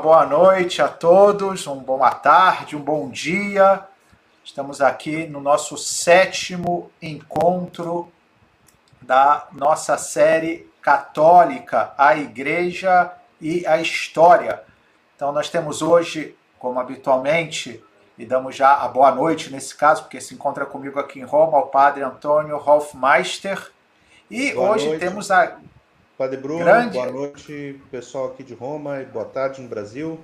boa noite a todos, uma boa tarde, um bom dia. Estamos aqui no nosso sétimo encontro da nossa série católica, a Igreja e a História. Então, nós temos hoje, como habitualmente, e damos já a boa noite nesse caso, porque se encontra comigo aqui em Roma o Padre Antônio Hofmeister. E boa hoje noite. temos a Padre Bruno, Grande... boa noite, pessoal aqui de Roma, e boa tarde no Brasil.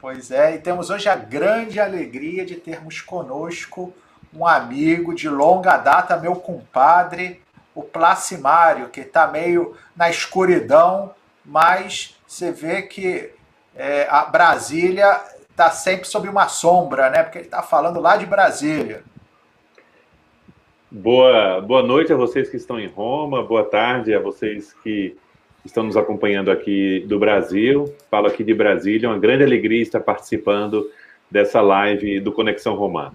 Pois é, e temos hoje a grande alegria de termos conosco um amigo de longa data, meu compadre, o Placimário, que está meio na escuridão, mas você vê que é, a Brasília está sempre sob uma sombra, né? Porque ele está falando lá de Brasília. Boa, boa noite a vocês que estão em Roma, boa tarde a vocês que estão nos acompanhando aqui do Brasil. Falo aqui de Brasília, uma grande alegria estar participando dessa live do Conexão Romana.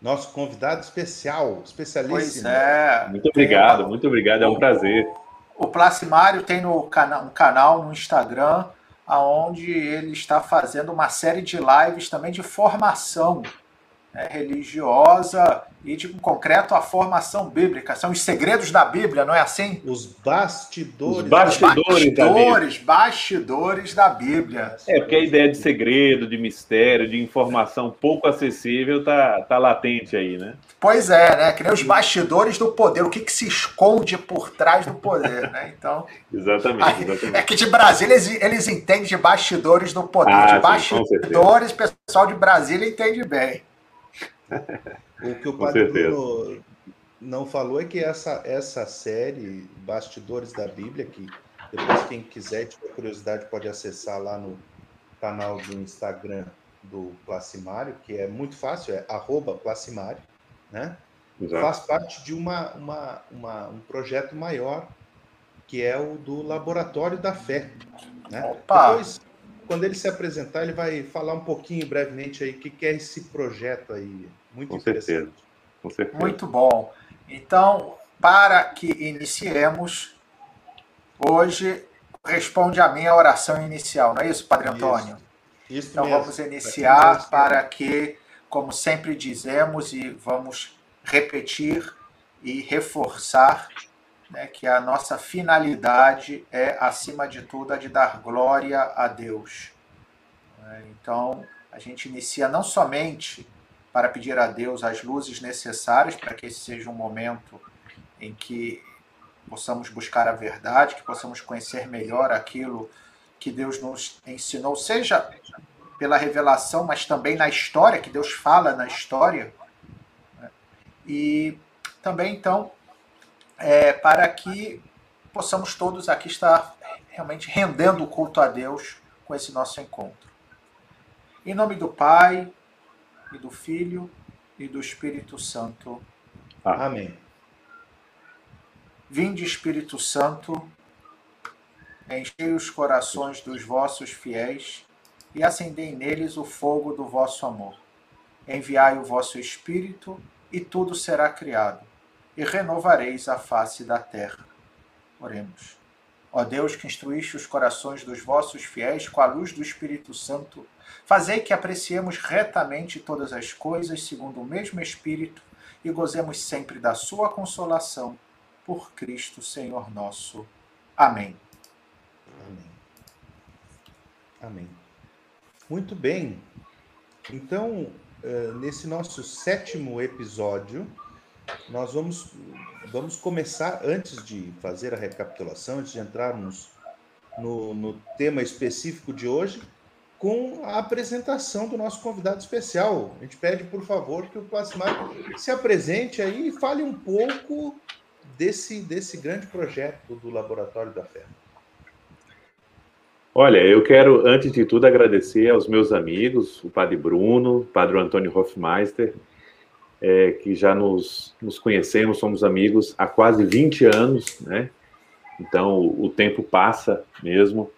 Nosso convidado especial, especialíssimo. Pois é. Muito obrigado, muito obrigado, é um prazer. O Placimário tem no cana um canal no Instagram, onde ele está fazendo uma série de lives também de formação né, religiosa e, de um concreto, a formação bíblica. São os segredos da Bíblia, não é assim? Os bastidores. Os bastidores, bastidores, da bastidores da Bíblia. É, porque a ideia de segredo, de mistério, de informação pouco acessível tá, tá latente aí, né? Pois é, né? Que nem os bastidores do poder, o que, que se esconde por trás do poder, né? Então. exatamente, exatamente. É que de Brasília eles, eles entendem de bastidores do poder. Ah, de bastidores, o pessoal de Brasília entende bem. O que o Padre Bruno não falou é que essa, essa série, Bastidores da Bíblia, que depois quem quiser, tiver curiosidade, pode acessar lá no canal do Instagram do Placimário, que é muito fácil, é arroba Placimário, né? Exato. Faz parte de uma, uma, uma, um projeto maior, que é o do Laboratório da Fé. Né? Opa. Depois, quando ele se apresentar, ele vai falar um pouquinho brevemente aí o que, que é esse projeto aí. Muito Com interessante. Certeza. Com certeza. Muito bom. Então, para que iniciemos, hoje responde a minha oração inicial, não é isso, Padre Antônio? Isso, isso então mesmo. vamos iniciar para que, como sempre dizemos e vamos repetir e reforçar, né, que a nossa finalidade é, acima de tudo, a de dar glória a Deus. Então, a gente inicia não somente para pedir a Deus as luzes necessárias para que esse seja um momento em que possamos buscar a verdade, que possamos conhecer melhor aquilo que Deus nos ensinou, seja pela revelação, mas também na história, que Deus fala na história. Né? E também, então, é, para que possamos todos aqui estar realmente rendendo o culto a Deus com esse nosso encontro. Em nome do Pai, e do Filho e do Espírito Santo. Amém. Vinde, Espírito Santo, enchei os corações dos vossos fiéis e acendei neles o fogo do vosso amor. Enviai o vosso Espírito e tudo será criado, e renovareis a face da terra. Oremos. Ó Deus, que instruíste os corações dos vossos fiéis com a luz do Espírito Santo, Fazei que apreciemos retamente todas as coisas segundo o mesmo Espírito e gozemos sempre da sua consolação. Por Cristo, Senhor nosso. Amém. Amém. Amém. Muito bem. Então, eh, nesse nosso sétimo episódio, nós vamos, vamos começar, antes de fazer a recapitulação, antes de entrarmos no, no tema específico de hoje, com a apresentação do nosso convidado especial. A gente pede, por favor, que o Plasmar se apresente aí e fale um pouco desse, desse grande projeto do Laboratório da Fé. Olha, eu quero, antes de tudo, agradecer aos meus amigos, o Padre Bruno, o Padre Antônio Hofmeister, é, que já nos, nos conhecemos, somos amigos há quase 20 anos, né? Então, o, o tempo passa mesmo.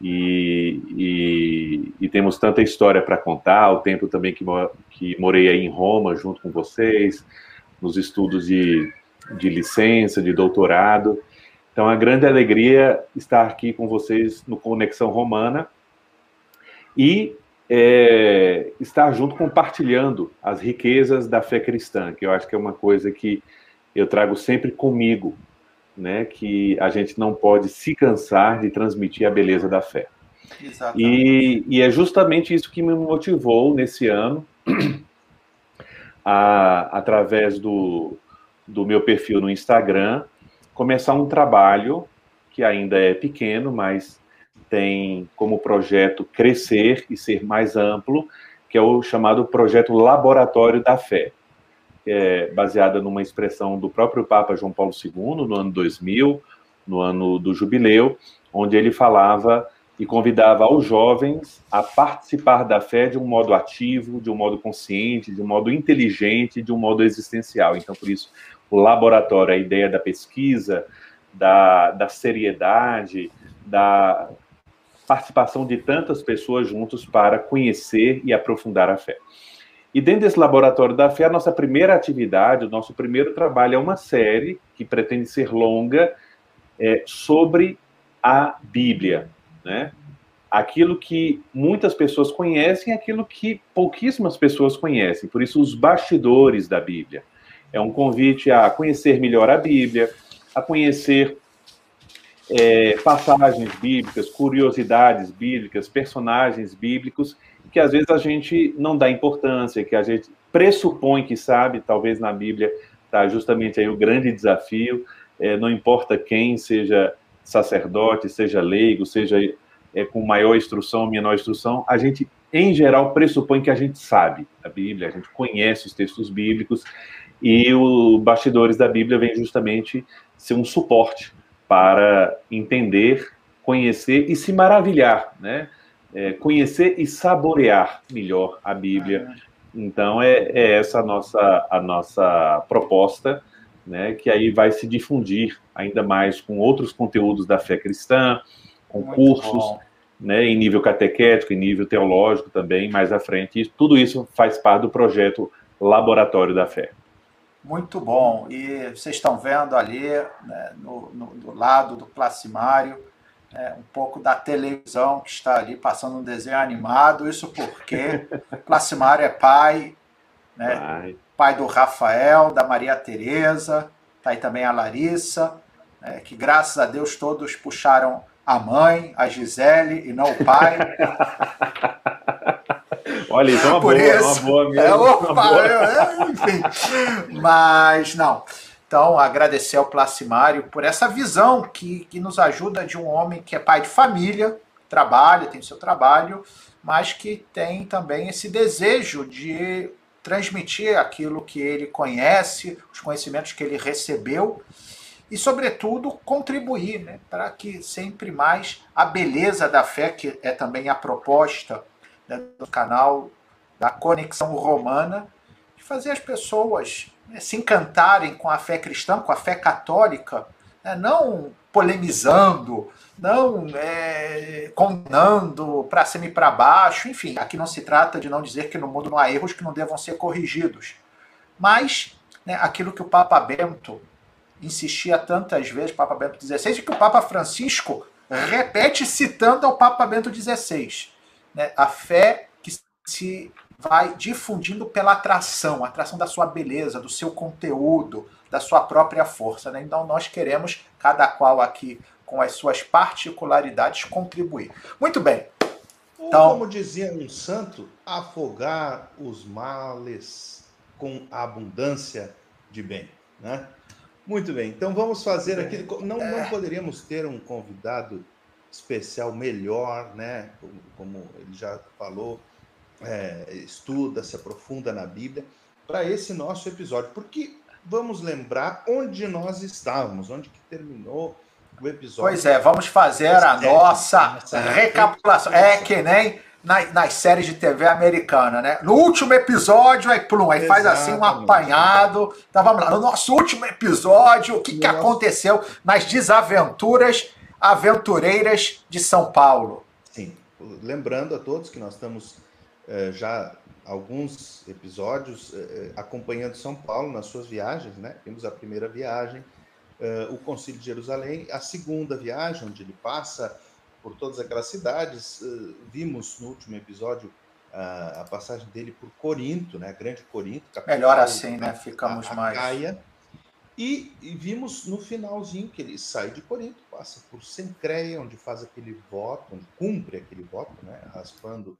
E, e, e, temos tanta história para contar, o tempo também que, que morei aí em Roma junto com vocês, nos estudos de, de licença, de doutorado, Então, a grande alegria estar aqui com vocês no Conexão Romana e é, estar junto compartilhando as riquezas da fé cristã, que eu acho que é uma coisa que eu trago sempre comigo, né? Que a gente não pode se cansar de transmitir a beleza da fé. E, e, é justamente isso que me motivou nesse ano, a, através do, do meu perfil no Instagram, começar um trabalho que ainda é pequeno, mas tem como projeto crescer e ser mais amplo, que é o chamado projeto Laboratório da Fé, é baseada numa expressão do próprio Papa João Paulo II, no ano 2000, no ano do jubileu, onde ele falava e convidava os jovens a participar da fé de um modo ativo, de um modo consciente, de um modo inteligente, de um modo existencial. Então, por isso, o laboratório, a ideia da pesquisa, da, da seriedade, da participação de tantas pessoas juntos para conhecer e aprofundar a fé. E dentro desse laboratório da fé, a nossa primeira atividade, o nosso primeiro trabalho é uma série que pretende ser longa é, sobre a Bíblia, né? Aquilo que muitas pessoas conhecem, aquilo que pouquíssimas pessoas conhecem. Por isso, os bastidores da Bíblia. É um convite a conhecer melhor a Bíblia, a conhecer é, passagens bíblicas, curiosidades bíblicas, personagens bíblicos, que às vezes a gente não dá importância, que a gente pressupõe que sabe, talvez na Bíblia está justamente aí o grande desafio, é, não importa quem seja sacerdote, seja leigo, seja é, com maior instrução, menor instrução, a gente, em geral, pressupõe que a gente sabe a Bíblia, a gente conhece os textos bíblicos, e o Bastidores da Bíblia vem justamente ser um suporte para entender, conhecer e se maravilhar, né? É, conhecer e saborear melhor a Bíblia. Então é, é, essa a nossa a nossa proposta, né? Que aí vai se difundir ainda mais com outros conteúdos da fé cristã, com Muito cursos, bom. né? Em nível catequético, em nível teológico também mais à frente. E tudo isso faz parte do projeto Laboratório da Fé. Muito bom. E vocês estão vendo ali, né, no, no, do lado do placimário, é, um pouco da televisão que está ali passando um desenho animado. Isso porque o placimário é pai, né, pai. pai do Rafael, da Maria Tereza, está aí também a Larissa, né, que graças a Deus todos puxaram a mãe, a Gisele, e não o pai. Olha, isso é uma Por boa, isso, uma boa mesmo. É, opa, boa. É, enfim. Mas, não. Então, agradecer ao Placimário por essa visão que, que nos ajuda de um homem que é pai de família, trabalha, tem o seu trabalho, mas que tem também esse desejo de transmitir aquilo que ele conhece, os conhecimentos que ele recebeu e, sobretudo, contribuir né, para que sempre mais a beleza da fé, que é também a proposta né, do canal da Conexão Romana, de fazer as pessoas né, se encantarem com a fé cristã, com a fé católica, né, não polemizando, não é, condenando para cima e para baixo, enfim, aqui não se trata de não dizer que no mundo não há erros que não devam ser corrigidos, mas né, aquilo que o Papa Bento insistia tantas vezes, Papa Bento XVI, e que o Papa Francisco repete citando ao Papa Bento XVI né, a fé que se vai difundindo pela atração, atração da sua beleza, do seu conteúdo, da sua própria força. Né? Então nós queremos, cada qual aqui com as suas particularidades, contribuir. Muito bem. Então, como dizia um santo, afogar os males com abundância de bem. Né? Muito bem, então vamos fazer aqui. Não, não é. poderíamos ter um convidado especial melhor, né? Como, como ele já falou, é, estuda, se aprofunda na Bíblia, para esse nosso episódio. Porque vamos lembrar onde nós estávamos, onde que terminou o episódio. Pois é, vamos fazer a nossa recapitulação. É que nem na, nas séries de TV americana, né? No último episódio, aí plum, aí faz assim um apanhado. Então vamos lá, no nosso último episódio, o que, que aconteceu nas desaventuras aventureiras de São Paulo. Sim, lembrando a todos que nós estamos é, já alguns episódios é, acompanhando São Paulo nas suas viagens, né? Temos a primeira viagem o Concílio de Jerusalém, a segunda viagem, onde ele passa por todas aquelas cidades. Vimos no último episódio uh, a passagem dele por Corinto, né? Grande Corinto. Melhor assim, né? Ficamos a, mais. Caia, e, e, vimos no finalzinho que ele sai de Corinto, passa por Sencreia, onde faz aquele voto, onde cumpre aquele voto, né? raspando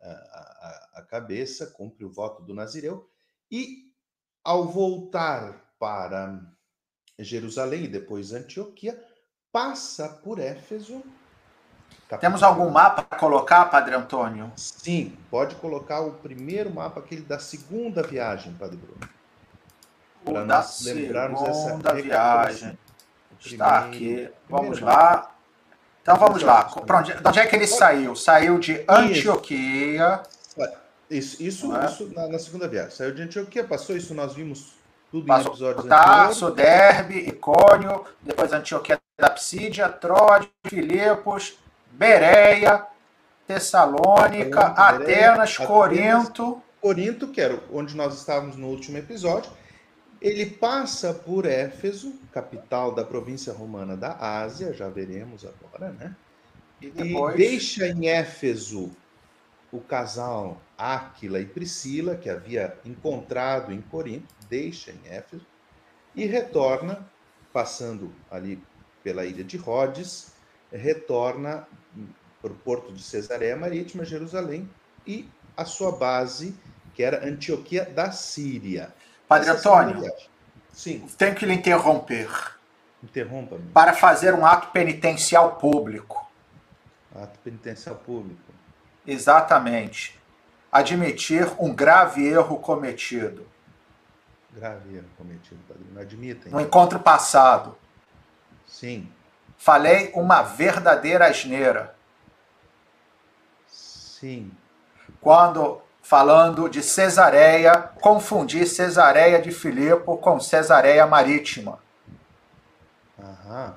a, a, a cabeça, cumpre o voto do Nazireu, e ao voltar para Jerusalém e depois Antioquia, passa por Éfeso. Temos algum mapa para colocar, Padre Antônio? Sim, pode colocar o primeiro mapa, aquele da segunda viagem, Padre Bruno. Para nós lembrarmos essa viagem. Está aqui. Vamos lá. Então vamos lá. Onde, de onde é que ele saiu? Saiu de Antioquia. Isso, isso, é? isso na, na, segunda viagem. Saiu de Antioquia, passou isso, nós vimos tudo passou, em episódios Tarso, Derbe, Icônio, depois Antioquia da Psídia, Troade, Filipos, Bereia, Tessalônica, Atenas, Corinto. Corinto, que era onde nós estávamos no último episódio. Ele passa por Éfeso, capital da província romana da Ásia, já veremos agora, né? E, depois... e deixa em Éfeso o casal Áquila e Priscila, que havia encontrado em Corinto, deixa em Éfeso e retorna, passando ali pela ilha de Rhodes, retorna para o porto de Cesareia Marítima, Jerusalém, e a sua base, que era Antioquia da Síria. Padre Essa Antônio, Sim. tenho que lhe interromper. Interrompa-me. Para fazer um ato penitencial público. Ato penitencial público. Exatamente. Admitir um grave erro cometido. Grave erro cometido, padre. Não admitem. No encontro passado. Sim. Falei uma verdadeira asneira. Sim. Quando, falando de Cesareia, confundi Cesareia de Filipe com Cesareia Marítima. Aham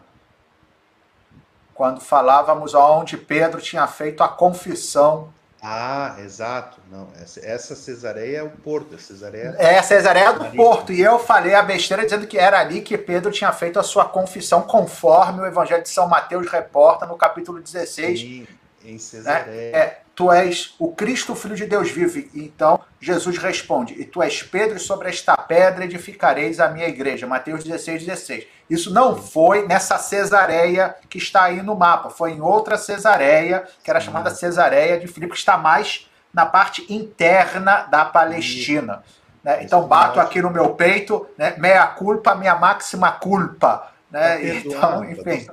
quando falávamos onde Pedro tinha feito a confissão. Ah, exato. Não, essa, Cesareia é o porto. A Cesareia é a Cesareia do porto. E eu falei a besteira dizendo que era ali que Pedro tinha feito a sua confissão, conforme o Evangelho de São Mateus reporta no capítulo 16. Sim, em Cesareia. É, é, tu és o Cristo, filho de Deus vive. Então Jesus responde: E tu és Pedro, e sobre esta pedra edificareis a minha igreja. Mateus 16, 16. Isso não foi nessa Cesareia que está aí no mapa, foi em outra Cesareia, que era chamada Cesareia de Filipe, que está mais na parte interna da Palestina. Né? Então bato aqui no meu peito, né? meia culpa, minha máxima culpa. Né? Tá então, enfim.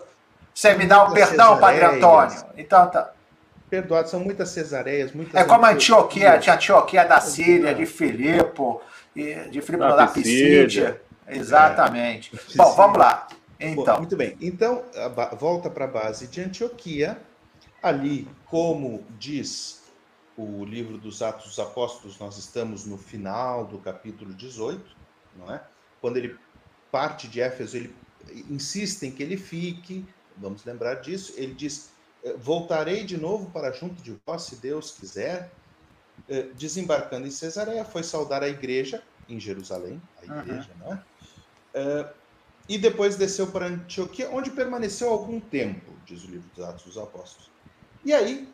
Você me dá o um perdão, Padre Antônio? Então tá perdoado. São muitas cesareias, muitas. É como a Antioquia, tinha Antioquia da Síria, de Filipe, de Filipe da, da Pisídia. Exatamente. É. Bom, vamos lá. Então. Bom, muito bem. Então, volta para a base de Antioquia. Ali, como diz o livro dos Atos dos Apóstolos, nós estamos no final do capítulo 18, não é? Quando ele parte de Éfeso, ele insiste em que ele fique, vamos lembrar disso, ele diz: voltarei de novo para junto de vós, se Deus quiser. Eh, desembarcando em Cesareia, foi saudar a igreja em Jerusalém, a igreja, uhum. né? E depois desceu para Antioquia, onde permaneceu algum tempo, diz o livro dos Atos dos Apóstolos. E aí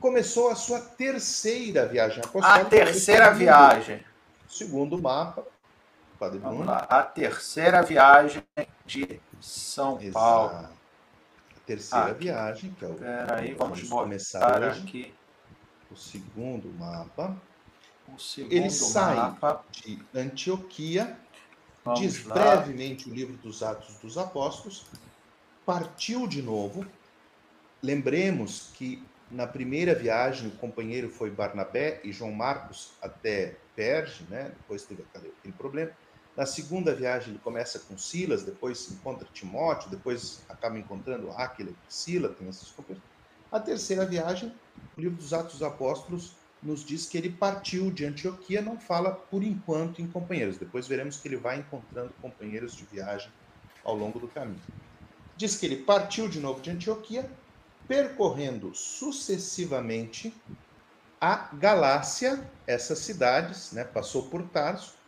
começou a sua terceira viagem apostólica. A terceira segundo, viagem. Segundo o mapa, Padre Bruno. Lá, a terceira viagem de São Exato. Paulo terceira ah, viagem, que é o. Peraí, vamos, vamos começar hoje. aqui. O segundo mapa. O segundo Ele sai mapa. de Antioquia, vamos diz lá. brevemente o livro dos Atos dos Apóstolos, partiu de novo. Lembremos que na primeira viagem o companheiro foi Barnabé e João Marcos até Perge, né? Depois teve aquele problema. Na segunda viagem, ele começa com Silas, depois encontra Timóteo, depois acaba encontrando Aquila e Priscila, tem esses companheiros. A terceira viagem, o livro dos Atos dos Apóstolos nos diz que ele partiu de Antioquia, não fala por enquanto em companheiros. Depois veremos que ele vai encontrando companheiros de viagem ao longo do caminho. Diz que ele partiu de novo de Antioquia, percorrendo sucessivamente a Galácia, essas cidades, né, passou por Tarso,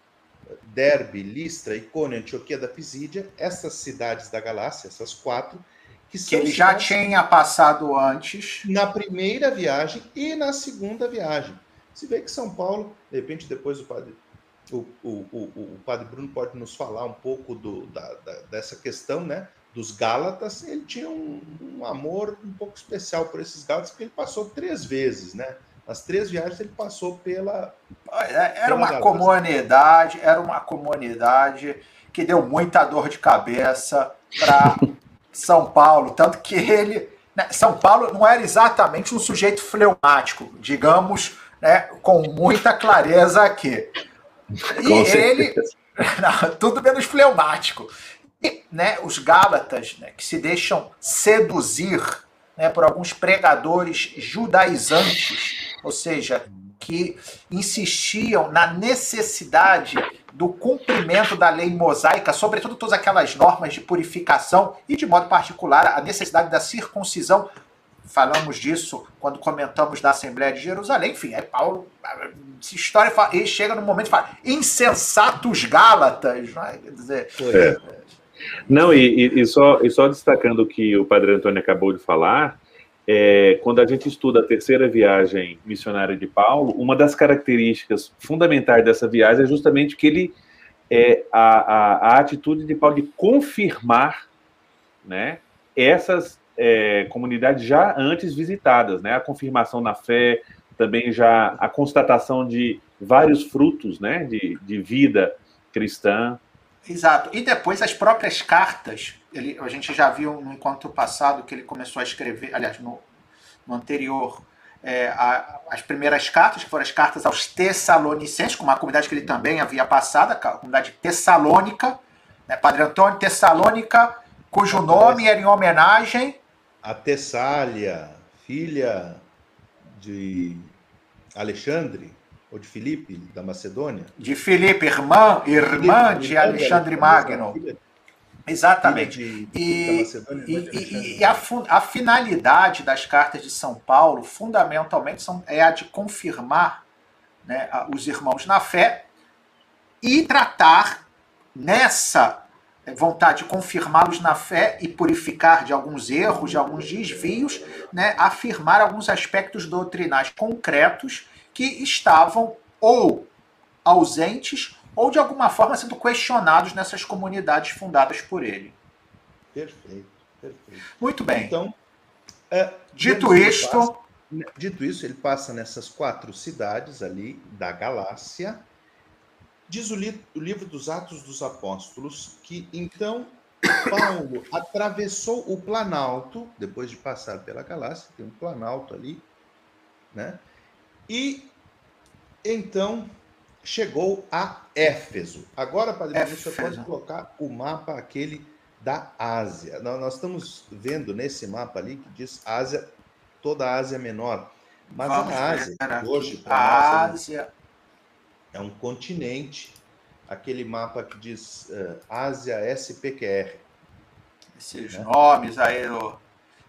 Derbe, Listra, Icônio, Antioquia da Pisídia, essas cidades da Galácia, essas quatro, que, que ele já tinha passado antes. Na primeira viagem e na segunda viagem. Se vê que São Paulo, de repente, depois o padre, o, o, o, o padre Bruno pode nos falar um pouco do, da, da, dessa questão, né? Dos Gálatas, ele tinha um, um, amor um pouco especial por esses Gálatas, porque ele passou três vezes, né? Nas três viagens ele passou pela. Era pela uma comunidade, era uma comunidade que deu muita dor de cabeça para São Paulo, tanto que ele. Né, São Paulo não era exatamente um sujeito fleumático, digamos, né, com muita clareza aqui. E ele. Não, tudo menos fleumático. E né, os Gálatas, né, que se deixam seduzir né, por alguns pregadores judaizantes, ou seja, que insistiam na necessidade do cumprimento da lei mosaica, sobretudo todas aquelas normas de purificação e, de modo particular, a necessidade da circuncisão. Falamos disso quando comentamos da Assembleia de Jerusalém. Enfim, aí Paulo, essa história, ele chega no momento e fala: insensatos Gálatas. Não, é? Quer dizer, é. Não e, e, só, e só destacando o que o Padre Antônio acabou de falar, é, quando a gente estuda a terceira viagem missionária de Paulo, uma das características fundamentais dessa viagem é justamente que ele é a, a, a atitude de Paulo de confirmar, né, essas é, comunidades já antes visitadas, né, a confirmação na fé, também já a constatação de vários frutos, né, de, de vida cristã. Exato. E depois as próprias cartas ele, a gente já viu no encontro passado que ele começou a escrever, aliás, no, no anterior, é, a, as primeiras cartas, que foram as cartas aos Tessalonicenses, com uma comunidade que ele também havia passado, a comunidade tessalônica, né, Padre Antônio, Tessalônica, cujo nome era em homenagem. A Tessália, filha de Alexandre, ou de Filipe, da Macedônia? De Filipe, irmã, irmã de Alexandre Magno. Exatamente. De, e, e, e a, a, finalidade das cartas de São Paulo, fundamentalmente, são, é a de confirmar né, os irmãos na fé e tratar nessa vontade de confirmá-los na fé e purificar de alguns erros, de alguns desvios, né, afirmar alguns aspectos doutrinais concretos que estavam ou ausentes ou de alguma forma sendo questionados nessas comunidades fundadas por ele. Perfeito, perfeito. Muito bem. Então, é, dito isto. Passa, dito isso, ele passa nessas quatro cidades ali da Galácia. Diz o, li, o livro dos Atos dos Apóstolos que então Paulo atravessou o Planalto, depois de passar pela Galácia, tem um Planalto ali, né? E então chegou a Éfeso. Agora, Padre, Éfeso. você pode colocar o mapa aquele da Ásia. Nós estamos vendo nesse mapa ali que diz Ásia, toda a Ásia Menor. Mas Vamos a Ásia, hoje, a é Ásia é um continente. Aquele mapa que diz uh, Ásia SPQR. Esses né? nomes aí.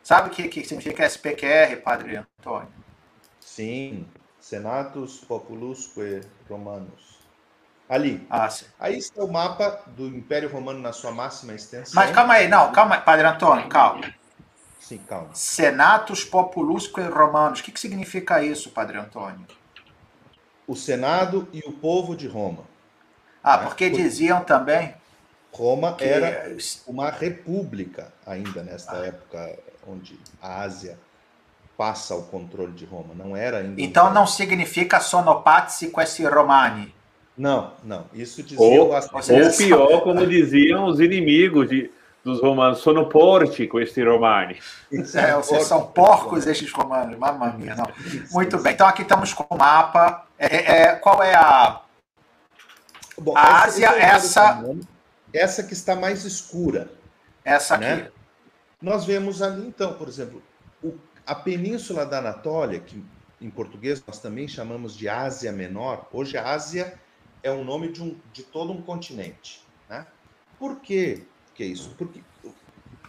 Sabe o que, que significa SPQR, Padre Antônio? Sim, Senatus Populusque Romanos. Ali. Ah. Aí está o mapa do Império Romano na sua máxima extensão. Mas calma aí, não, calma aí, Padre Antônio, calma. Sim, calma. Senatus Populusque Romanos. O que, que significa isso, Padre Antônio? O Senado e o povo de Roma. Ah, né? porque diziam também. Roma que... era uma república ainda nesta ah. época, onde a Ásia passa o controle de Roma, não era ainda. Então um não significa sonopatsi questi romani. Não, não. Isso dizia ou, ou pior, como diziam os inimigos de, dos romanos, sonoporti questi romani. É, vocês são porcos estes romanos, mamma mia, não. Muito bem, então aqui estamos com o mapa. É, é, é qual é a. Bom, a Ásia, é essa. Essa que está mais escura. Essa né? aqui. Né? Nós vemos ali, então, por exemplo, o a Península da Anatólia, que em português nós também chamamos de Ásia Menor, hoje a Ásia é o nome de, um, de todo um continente. Né? Por quê que é isso? Porque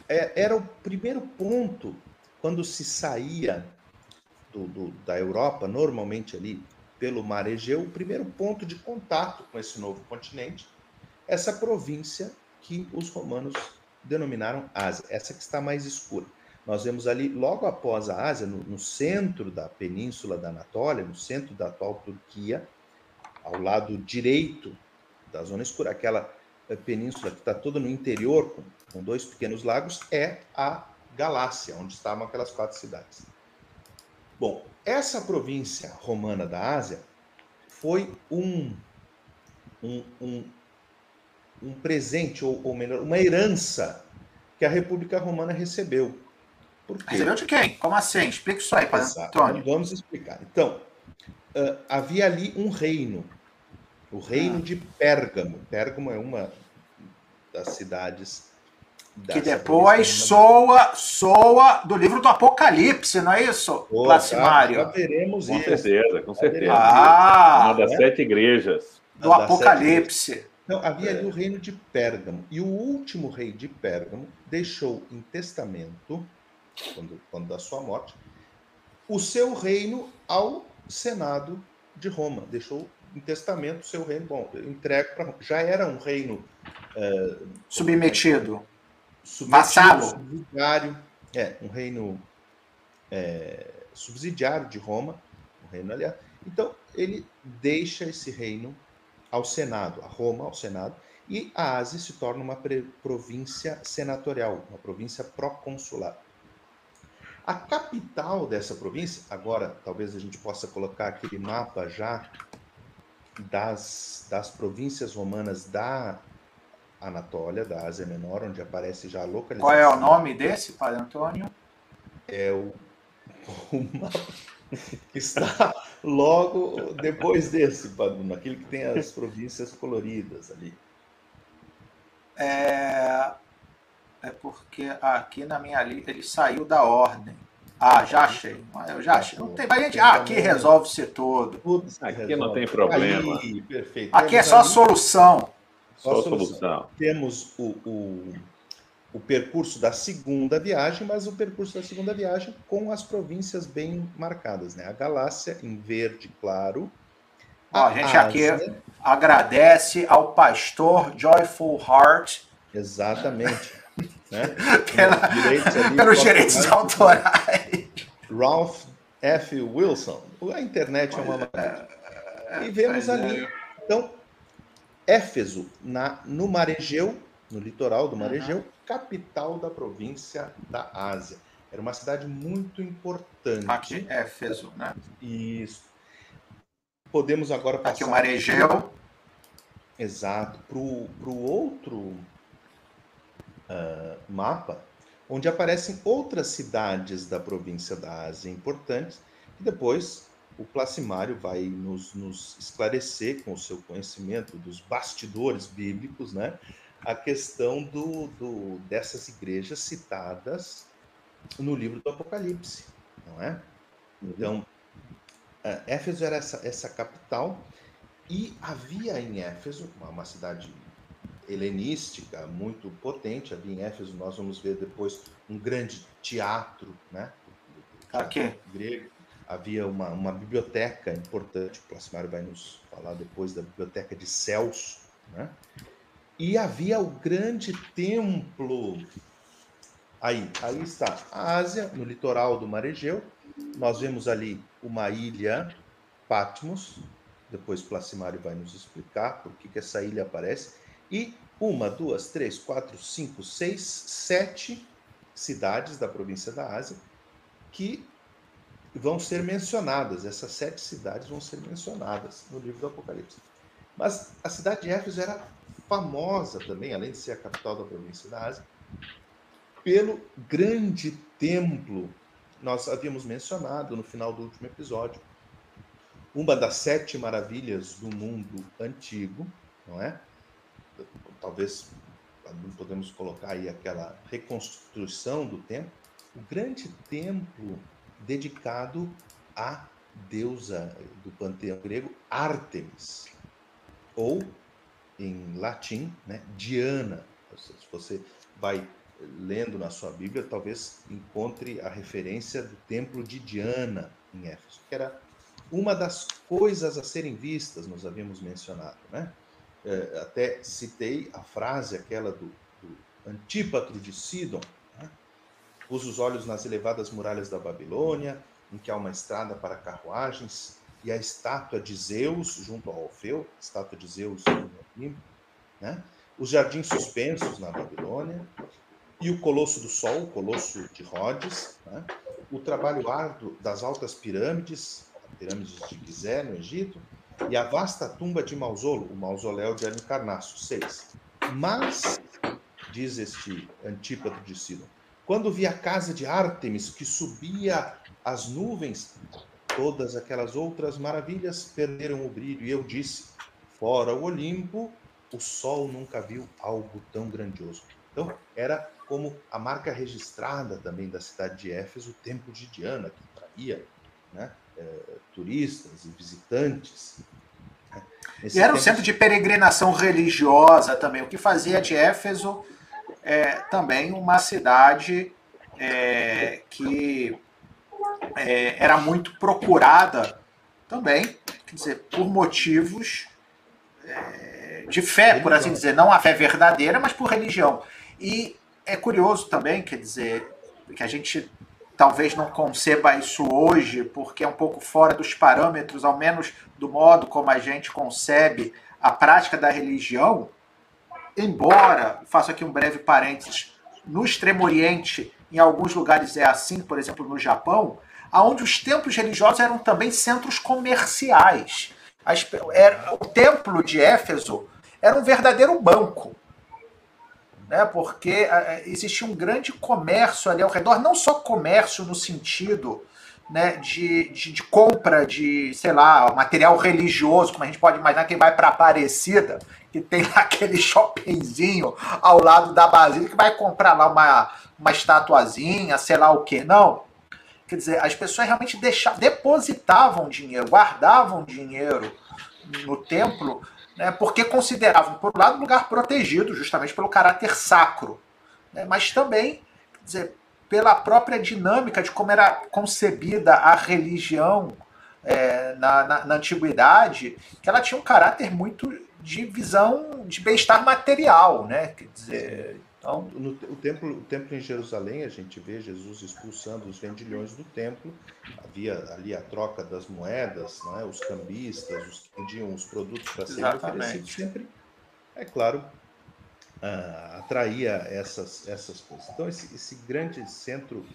é, era o primeiro ponto quando se saía do, do, da Europa, normalmente ali pelo mar Egeu, o primeiro ponto de contato com esse novo continente, essa província que os romanos denominaram Ásia, essa que está mais escura. Nós vemos ali, logo após a Ásia, no, no centro da península da Anatólia, no centro da atual Turquia, ao lado direito da zona escura, aquela eh, península que está toda no interior, com, com dois pequenos lagos, é a Galácia, onde estavam aquelas quatro cidades. Bom, essa província romana da Ásia foi um, um, um, um presente, ou, ou melhor, uma herança que a República Romana recebeu. Recebeu de quem? Como assim? Explica isso aí, Padre Antônio. Vamos explicar. Então, uh, havia ali um reino, o reino ah. de Pérgamo. Pérgamo é uma das cidades que depois soa, soa do livro do Apocalipse, não é isso, oh, Placimário? Já veremos com isso. certeza, com certeza. Ah, uma das é? sete igrejas. Do Apocalipse. Então, havia ali o reino de Pérgamo. E o último rei de Pérgamo deixou em testamento, quando, quando da sua morte, o seu reino ao Senado de Roma. Deixou em testamento o seu reino. Bom, entregue para Já era um reino. Uh, Submetido Vassalo. Subsidiário, é, um reino é, subsidiário de Roma, um reino aliado. Então, ele deixa esse reino ao Senado, a Roma ao Senado, e a Ásia se torna uma província senatorial, uma província proconsular. A capital dessa província, agora talvez a gente possa colocar aquele mapa já das, das províncias romanas da Anatólia, da Ásia Menor, onde aparece já a localização. Qual é o nome desse, Padre Antônio? É o, o mapa que está logo depois desse, Padre, aquele que tem as províncias coloridas ali. É, é porque aqui na minha lista ele saiu da ordem. Ah, já achei. Eu já achei. Não tem, gente, ah, aqui resolve-se tudo. Aqui não tem problema. Aí, perfeito. Aqui é só a solução. Só solução. Temos o, o, o, percurso da segunda viagem, mas o percurso da segunda viagem com as províncias bem marcadas, né? A Galácia em verde claro. Ó, a, a gente Ásia, aqui agradece ao pastor Joyful Heart. Exatamente. Né? Pela, direitos ali, pelos direitos autorais. Ralph F. Wilson. A internet é uma maravilha. E vemos ali. Então, Éfeso, na, no Mar Egeu, no litoral do Mar Egeu, capital da província da Ásia. Era uma cidade muito importante. Aqui, Éfeso, né? Isso. Podemos agora passar... Aqui o Mar Egeu. Exato. Para o outro uh, mapa, onde aparecem outras cidades da província da Ásia importantes, e depois o Placimário vai nos, nos, esclarecer com o seu conhecimento dos bastidores bíblicos, né, a questão do, do, dessas igrejas citadas no livro do Apocalipse, não é? Então, é, Éfeso era essa, essa capital e havia em Éfeso, uma, uma cidade helenística muito potente, havia em Éfeso, nós vamos ver depois um grande teatro, né? Aqui. Grego havia uma, uma biblioteca importante, o Placimário vai nos falar depois da biblioteca de Celso, né? E havia o grande templo. Aí, aí está a Ásia, no litoral do Mar Egeu. Nós vemos ali uma ilha, Patmos. Depois Placimário vai nos explicar por que, que essa ilha aparece. E uma, duas, três, quatro, cinco, seis, sete cidades da província da Ásia que vão ser mencionadas, essas sete cidades vão ser mencionadas no livro do Apocalipse. Mas a cidade de Éfeso era famosa também, além de ser a capital da província da Ásia, pelo grande templo. Nós havíamos mencionado no final do último episódio, uma das sete maravilhas do mundo antigo, não é? Talvez podemos colocar aí aquela reconstrução do templo. O grande templo dedicado à deusa do panteão grego Ártemis, ou em latim, né, Diana. Se você vai lendo na sua Bíblia, talvez encontre a referência do templo de Diana em Éfeso, que era uma das coisas a serem vistas, nós havíamos mencionado, né? É, até citei a frase aquela do, do Antípatro de Sidon, né? pus os olhos nas elevadas muralhas da Babilônia, em que há uma estrada para carruagens, e a estátua de Zeus junto ao Orfeu, estátua de Zeus no né? os jardins suspensos na Babilônia, e o Colosso do Sol, o Colosso de Rhodes, né? o trabalho árduo das altas pirâmides, pirâmides de Gizé, no Egito, e a vasta tumba de Mausolo, o mausoléu de Halicarnasso, seis. Mas, diz este Antípato de Sidon, quando vi a casa de Ártemis que subia às nuvens, todas aquelas outras maravilhas perderam o brilho, e eu disse, fora o Olimpo, o sol nunca viu algo tão grandioso. Então, era como a marca registrada também da cidade de Éfeso, o templo de Diana, que traía né, é, turistas e visitantes. Esse e era um centro de peregrinação religiosa também, o que fazia de Éfeso é, também uma cidade é, que é, era muito procurada também, quer dizer, por motivos de fé, por assim dizer, não a fé verdadeira, mas por religião. E é curioso também, quer dizer, que a gente talvez não conceba isso hoje, porque é um pouco fora dos parâmetros, ao menos do modo como a gente concebe a prática da religião, embora, faço aqui um breve parênteses, no Extremo Oriente, em alguns lugares é assim, por exemplo, no Japão, onde os templos religiosos eram também centros comerciais. O templo de Éfeso era um verdadeiro banco né? porque é, existia um grande comércio ali ao redor, não só comércio no sentido né, de, de, de, compra de, sei lá, material religioso, como a gente pode imaginar quem vai para Aparecida, que tem aquele shoppingzinho ao lado da Basílica, que vai comprar lá uma, uma estatuazinha, sei lá o que, não. Quer dizer, as pessoas realmente deixavam, depositavam dinheiro, guardavam dinheiro no templo né, porque consideravam, por um lado, um lugar protegido, justamente pelo caráter sacro, né, mas também, dizer, pela própria dinâmica de como era concebida a religião é, na, na, na, antiguidade, que ela tinha um caráter muito de visão de bem-estar material, né? Quer dizer, então... No, o, templo, o templo em Jerusalém, a gente vê Jesus expulsando os vendilhões do templo, havia ali a troca das moedas, né, os cambistas, os que vendiam os produtos para serem oferecidos, sempre, é claro, uh, atraía essas, essas coisas. Então, esse, esse grande centro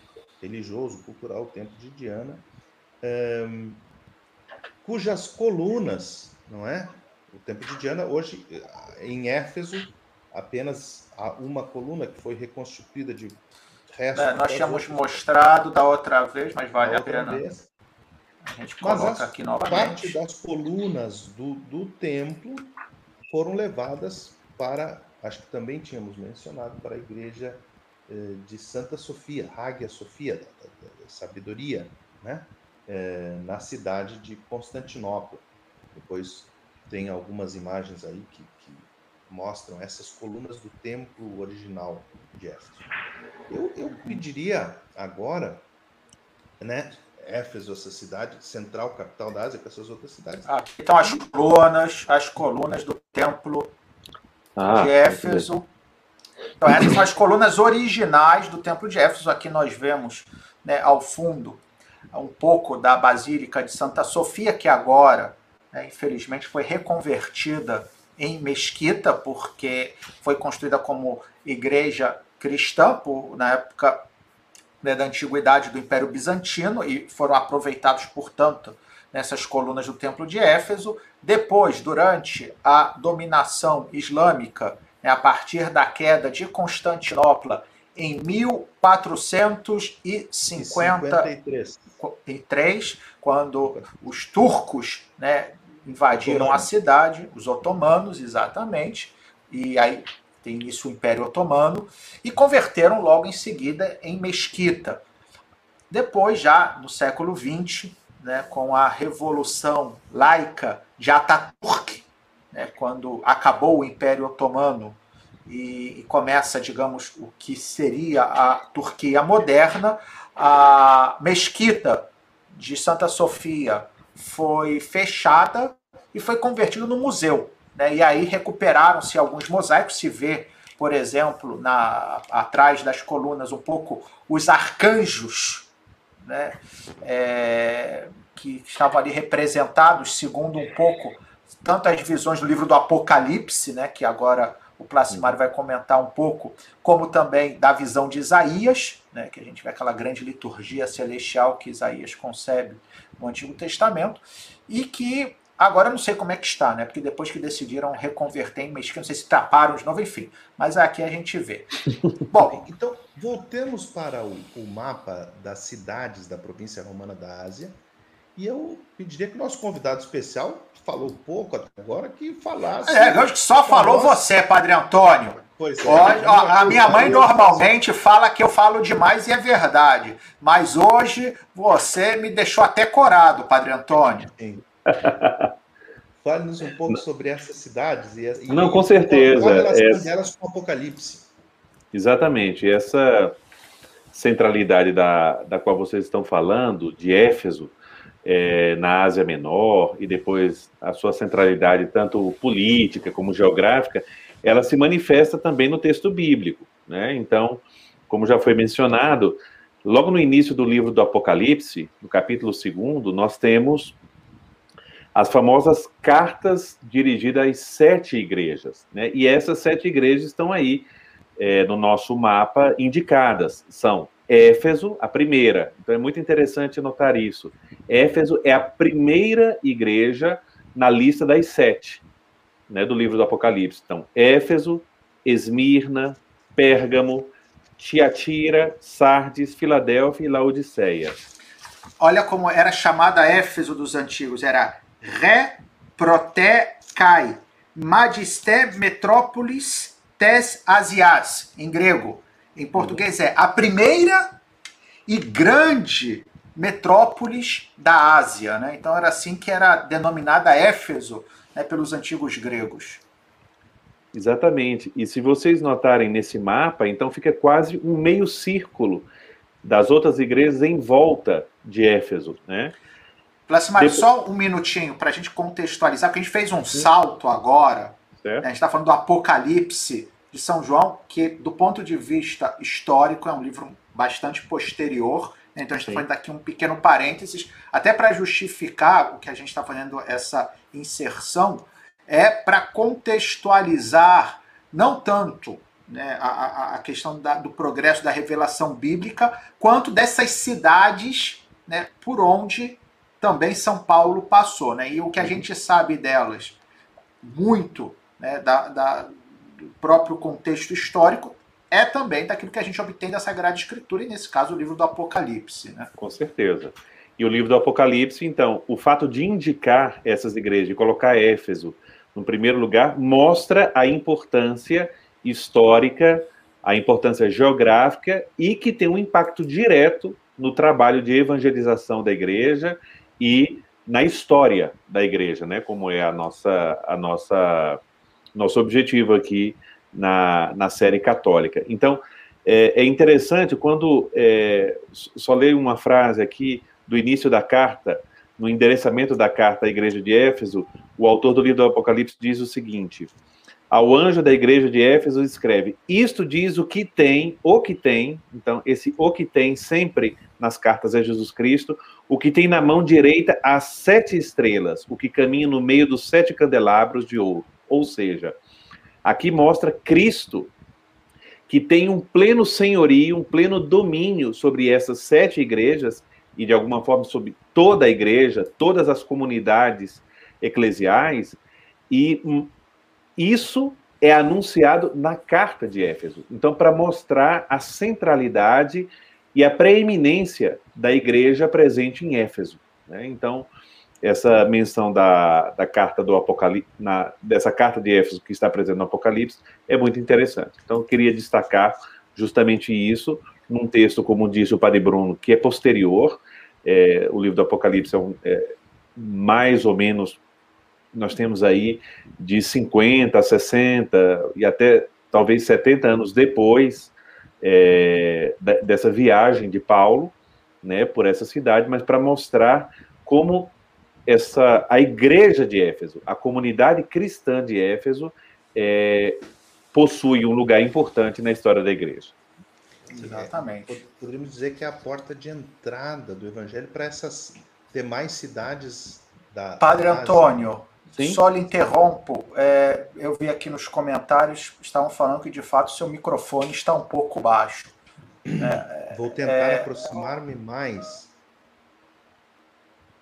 religioso, cultural, o Templo de Diana, um, cujas colunas, não é? O Templo de Diana, hoje, em Éfeso, apenas uma coluna que foi reconstituída de resto. É, nós tínhamos mostrado da outra vez, mas vale a pena. Vez. A gente coloca aqui novamente. Parte das colunas do, do templo foram levadas para, acho que também tínhamos mencionado, para a igreja eh, de Santa Sofia, Hagia Sofia, da, da, da sabedoria, né? Eh, na cidade de Constantinopla. Depois tem algumas imagens aí que mostram essas colunas do templo original de Éfeso. Eu, eu pediria agora, né, Éfeso, essa cidade central, capital da Ásia, com essas outras cidades. Ah, então as colunas, as colunas do templo ah, de Éfeso. Então, essas são as colunas originais do templo de Éfeso. Aqui nós vemos né, ao fundo um pouco da Basílica de Santa Sofia, que agora, né, infelizmente, foi reconvertida em mesquita, porque foi construída como igreja cristã por, na época né, da antiguidade do Império Bizantino e foram aproveitados, portanto, nessas colunas do Templo de Éfeso. Depois, durante a dominação islâmica, né, a partir da queda de Constantinopla em 1453, quando os turcos né, invadiram a cidade, os otomanos, exatamente, e aí tem início o Império Otomano, e converteram logo em seguida em mesquita. Depois, já no século XX, né, com a Revolução Laica de Ataturk, né, quando acabou o Império Otomano e, e começa, digamos, o que seria a Turquia moderna, a mesquita de Santa Sofia foi fechada e foi convertida no museu. Né? E aí recuperaram-se alguns mosaicos, se vê, por exemplo, na, atrás das colunas um pouco os arcanjos, né? É, que estavam ali representados segundo um pouco tanto as visões do livro do Apocalipse, né, que agora o Placimário vai comentar um pouco, como também da visão de Isaías, né, que a gente vê aquela grande liturgia celestial que Isaías concebe no Antigo Testamento, e que agora não sei como é que está, né, porque depois que decidiram reconverter em mesquita, não sei se taparam de novo, enfim, mas aqui a gente vê. Bom, então voltemos para o, o mapa das cidades da província romana da Ásia, e eu pediria que o nosso convidado especial falou pouco até agora, que falasse. É, eu acho que só falou você, Padre Antônio. Pois é. ó, a minha mãe normalmente fala que eu falo demais e é verdade. Mas hoje você me deixou até corado, Padre Antônio. Fale-nos um pouco sobre essas cidades. E, Não, com certeza. Qual a relação é... delas com o Apocalipse? Exatamente. Essa centralidade da, da qual vocês estão falando, de Éfeso, é, na Ásia Menor e depois a sua centralidade tanto política como geográfica, ela se manifesta também no texto bíblico. Né? Então, como já foi mencionado, logo no início do livro do Apocalipse, no capítulo 2, nós temos as famosas cartas dirigidas às sete igrejas. Né? E essas sete igrejas estão aí é, no nosso mapa indicadas. São Éfeso, a primeira. Então é muito interessante notar isso. Éfeso é a primeira igreja na lista das sete, né, do livro do Apocalipse. Então, Éfeso, Esmirna, Pérgamo, Tiatira, Sardes, Filadélfia e Laodiceia. Olha como era chamada Éfeso dos antigos, era Re Proté Kai, Magisté Metrópolis Tes Asias, em grego. Em português é a primeira e grande metrópolis da Ásia. Né? Então era assim que era denominada Éfeso né, pelos antigos gregos. Exatamente. E se vocês notarem nesse mapa, então fica quase um meio círculo das outras igrejas em volta de Éfeso, né? Plasmário, Depois... só um minutinho para a gente contextualizar, porque a gente fez um salto agora. Né? A gente está falando do Apocalipse de São João, que do ponto de vista histórico é um livro bastante posterior. Né? Então a gente está fazendo aqui um pequeno parênteses, até para justificar o que a gente está fazendo essa inserção, é para contextualizar não tanto né, a, a, questão da, do progresso da revelação bíblica, quanto dessas cidades né, por onde também São Paulo passou. Né? E o que a uhum. gente sabe delas, muito né, da, da próprio contexto histórico, é também daquilo que a gente obtém da Sagrada Escritura, e nesse caso o livro do Apocalipse. Né? Com certeza. E o livro do Apocalipse, então, o fato de indicar essas igrejas, de colocar Éfeso no primeiro lugar, mostra a importância histórica, a importância geográfica e que tem um impacto direto no trabalho de evangelização da igreja e na história da igreja, né? Como é a nossa a nossa nosso objetivo aqui na, na série católica. Então, é, é interessante quando, é, só leio uma frase aqui do início da carta, no endereçamento da carta à igreja de Éfeso, o autor do livro do Apocalipse diz o seguinte: ao anjo da igreja de Éfeso escreve: Isto diz o que tem, o que tem, então esse o que tem sempre nas cartas é Jesus Cristo, o que tem na mão direita as sete estrelas, o que caminha no meio dos sete candelabros de ouro. Ou seja, aqui mostra Cristo, que tem um pleno senhorio, um pleno domínio sobre essas sete igrejas e, de alguma forma, sobre toda a igreja, todas as comunidades eclesiais, e hum, isso é anunciado na carta de Éfeso. Então, para mostrar a centralidade e a preeminência da igreja presente em Éfeso. Né? Então, essa menção da, da carta do Apocalipse, na, dessa carta de Éfeso que está presente no Apocalipse, é muito interessante. Então, eu queria destacar justamente isso, num texto, como disse o Padre Bruno, que é posterior. É, o livro do Apocalipse é, um, é mais ou menos, nós temos aí de 50, 60 e até talvez 70 anos depois é, dessa viagem de Paulo, né, por essa cidade, mas para mostrar como essa a igreja de Éfeso, a comunidade cristã de Éfeso, é, possui um lugar importante na história da igreja. Exatamente. É, poderíamos dizer que é a porta de entrada do evangelho para essas demais cidades da. Padre da Antônio, Sim? só lhe interrompo. É, eu vi aqui nos comentários, estavam falando que de fato o seu microfone está um pouco baixo. É, Vou tentar é, aproximar-me mais.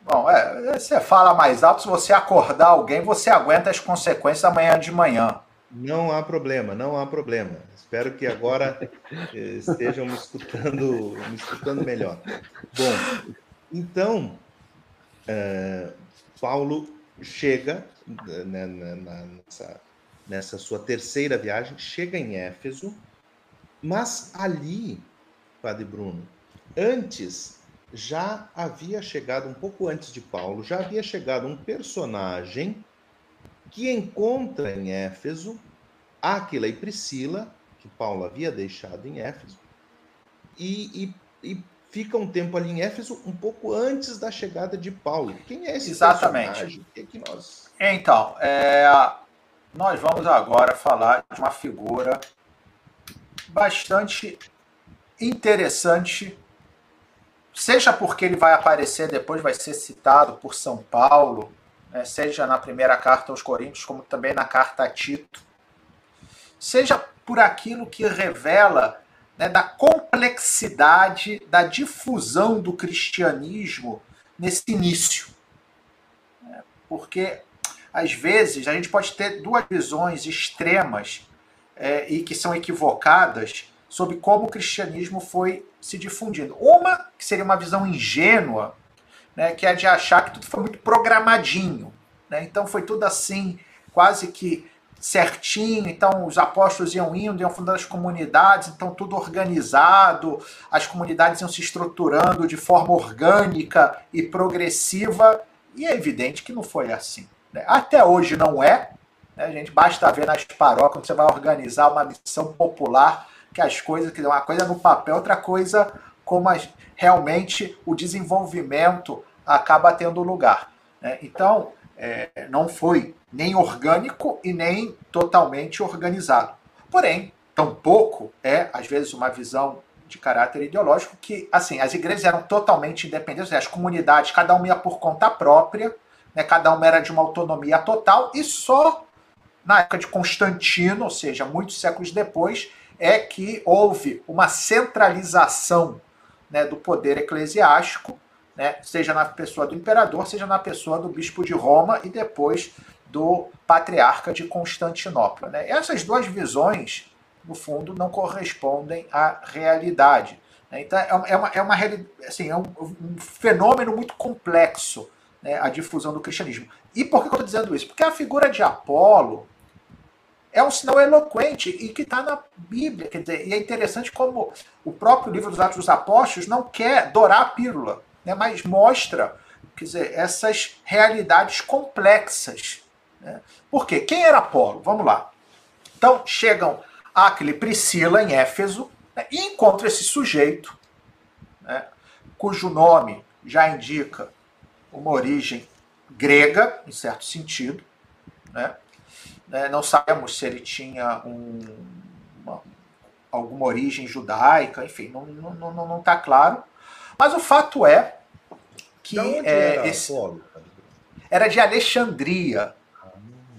Bom, é, você fala mais alto, se você acordar alguém, você aguenta as consequências amanhã de manhã. Não há problema, não há problema. Espero que agora eh, estejam me escutando, me escutando melhor. Bom, então, é, Paulo chega né, nessa, nessa sua terceira viagem, chega em Éfeso, mas ali, Padre Bruno, antes já havia chegado, um pouco antes de Paulo, já havia chegado um personagem que encontra em Éfeso Áquila e Priscila, que Paulo havia deixado em Éfeso, e, e, e, fica um tempo ali em Éfeso, um pouco antes da chegada de Paulo. Quem é esse Exatamente. personagem? Que, é que nós... Então, é, nós vamos agora falar de uma figura bastante interessante, seja porque ele vai aparecer depois, vai ser citado por São Paulo, né, seja na primeira carta aos Coríntios, como também na carta a Tito, seja por aquilo que revela né, da complexidade da difusão do cristianismo nesse início. Porque, às vezes, a gente pode ter duas visões extremas é, e que são equivocadas sobre como o cristianismo foi se difundindo. Uma, que seria uma visão ingênua, né, que é de achar que tudo foi muito programadinho. Né? Então foi tudo assim, quase que certinho, então os apóstolos iam indo, iam fundando as comunidades, então tudo organizado, as comunidades iam se estruturando de forma orgânica e progressiva, e é evidente que não foi assim. Né? Até hoje não é, né? gente basta ver nas paróquias, quando você vai organizar uma missão popular, que as coisas, que uma coisa no papel, outra coisa como as, realmente o desenvolvimento acaba tendo lugar. Né? Então, é, não foi nem orgânico e nem totalmente organizado. Porém, tampouco é, às vezes, uma visão de caráter ideológico que, assim, as igrejas eram totalmente independentes, as comunidades, cada uma ia por conta própria, né, cada uma era de uma autonomia total, e só na época de Constantino, ou seja, muitos séculos depois, é que houve uma centralização né, do poder eclesiástico né, seja na pessoa do imperador, seja na pessoa do bispo de Roma e depois do patriarca de Constantinopla. Né? Essas duas visões, no fundo, não correspondem à realidade. Né? Então, é uma, é uma, assim, é um, um fenômeno muito complexo né, a difusão do cristianismo. E por que eu estou dizendo isso? Porque a figura de Apolo é um sinal eloquente e que está na Bíblia. Quer dizer, e é interessante como o próprio livro dos Atos dos Apóstolos não quer dourar a pílula né, mas mostra quer dizer, essas realidades complexas. Né? Por quê? Quem era Apolo? Vamos lá. Então, chegam Aquile e Priscila em Éfeso né, e encontram esse sujeito, né, cujo nome já indica uma origem grega, em certo sentido. Né? Né não sabemos se ele tinha um, uma, alguma origem judaica, enfim, não está não, não, não tá claro. Mas o fato é que é, era, esse, Apolo? era de Alexandria.